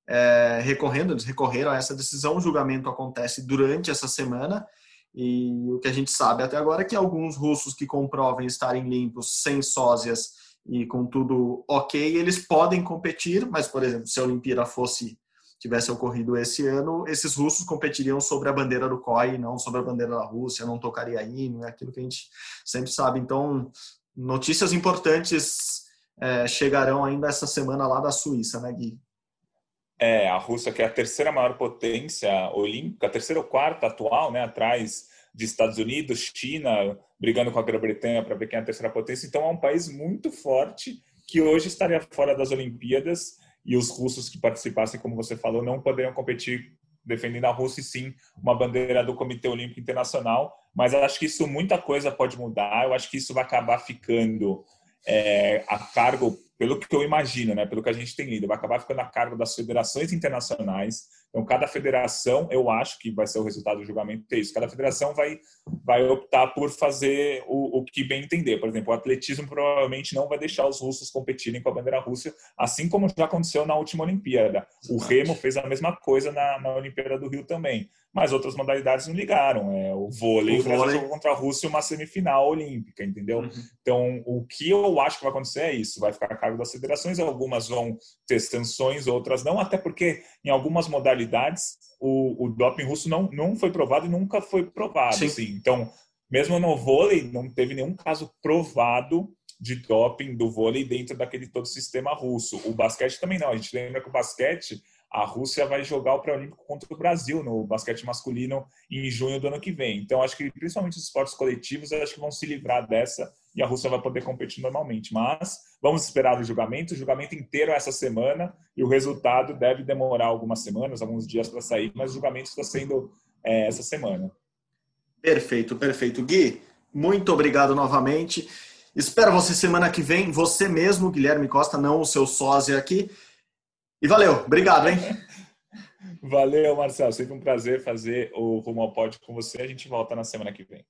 [SPEAKER 4] é, recorrendo, eles recorreram a essa decisão. O julgamento acontece durante essa semana. E o que a gente sabe até agora é que alguns russos que comprovem estarem limpos, sem sósias e com tudo ok, eles podem competir, mas, por exemplo, se a Olimpíada fosse tivesse ocorrido esse ano, esses russos competiriam sobre a bandeira do COI, não sobre a bandeira da Rússia, não tocaria hino, é aquilo que a gente sempre sabe. Então, notícias importantes é, chegarão ainda essa semana lá da Suíça, né, Gui?
[SPEAKER 5] É, a Rússia que é a terceira maior potência olímpica, a terceira ou quarta atual, né, atrás de Estados Unidos, China, brigando com a Grã-Bretanha para ver quem é a terceira potência. Então é um país muito forte que hoje estaria fora das Olimpíadas e os russos que participassem, como você falou, não poderiam competir defendendo a Rússia e sim uma bandeira do Comitê Olímpico Internacional. Mas acho que isso muita coisa pode mudar. Eu acho que isso vai acabar ficando é, a cargo, pelo que eu imagino, né, pelo que a gente tem lido, vai acabar ficando a cargo das federações internacionais. Então, cada federação, eu acho que vai ser o resultado do julgamento é isso. Cada federação vai, vai optar por fazer o, o que bem entender. Por exemplo, o atletismo provavelmente não vai deixar os russos competirem com a bandeira russa, assim como já aconteceu na última Olimpíada. O remo fez a mesma coisa na, na Olimpíada do Rio também mas outras modalidades não ligaram. É, o vôlei, o, Brasil vôlei. jogou contra a Rússia uma semifinal olímpica, entendeu? Uhum. Então, o que eu acho que vai acontecer é isso: vai ficar a cargo das federações, algumas vão ter sanções, outras não, até porque em algumas modalidades o, o doping russo não, não foi provado e nunca foi provado. Assim. Então, mesmo no vôlei, não teve nenhum caso provado de doping do vôlei dentro daquele todo sistema russo. O basquete também não. A gente lembra que o basquete a Rússia vai jogar o pré-olímpico contra o Brasil no basquete masculino em junho do ano que vem. Então, acho que principalmente os esportes coletivos, acho que vão se livrar dessa e a Rússia vai poder competir normalmente. Mas vamos esperar o julgamento, o julgamento inteiro essa semana e o resultado deve demorar algumas semanas, alguns dias para sair, mas o julgamento está sendo é, essa semana.
[SPEAKER 4] Perfeito, perfeito. Gui, muito obrigado novamente. Espero você semana que vem, você mesmo, Guilherme Costa, não o seu sósia aqui. E valeu, obrigado, hein?
[SPEAKER 5] Valeu, Marcelo. Sempre um prazer fazer o Rumo ao Pódio com você. A gente volta na semana que vem.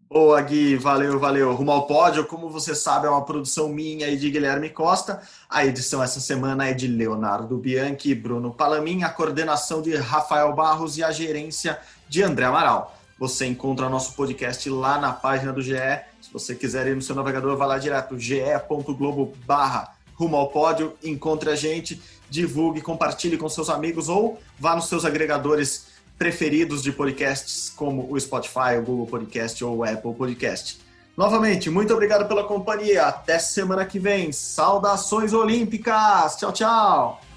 [SPEAKER 4] Boa, Gui. Valeu, valeu. Rumo ao Pódio, como você sabe, é uma produção minha e de Guilherme Costa. A edição essa semana é de Leonardo Bianchi e Bruno Palamin, a coordenação de Rafael Barros e a gerência de André Amaral. Você encontra nosso podcast lá na página do GE. Se você quiser ir no seu navegador, vá lá direto, ge.globo barra rumo ao pódio, encontre a gente divulgue, compartilhe com seus amigos ou vá nos seus agregadores preferidos de podcasts, como o Spotify, o Google Podcast ou o Apple Podcast. Novamente, muito obrigado pela companhia. Até semana que vem. Saudações olímpicas. Tchau, tchau.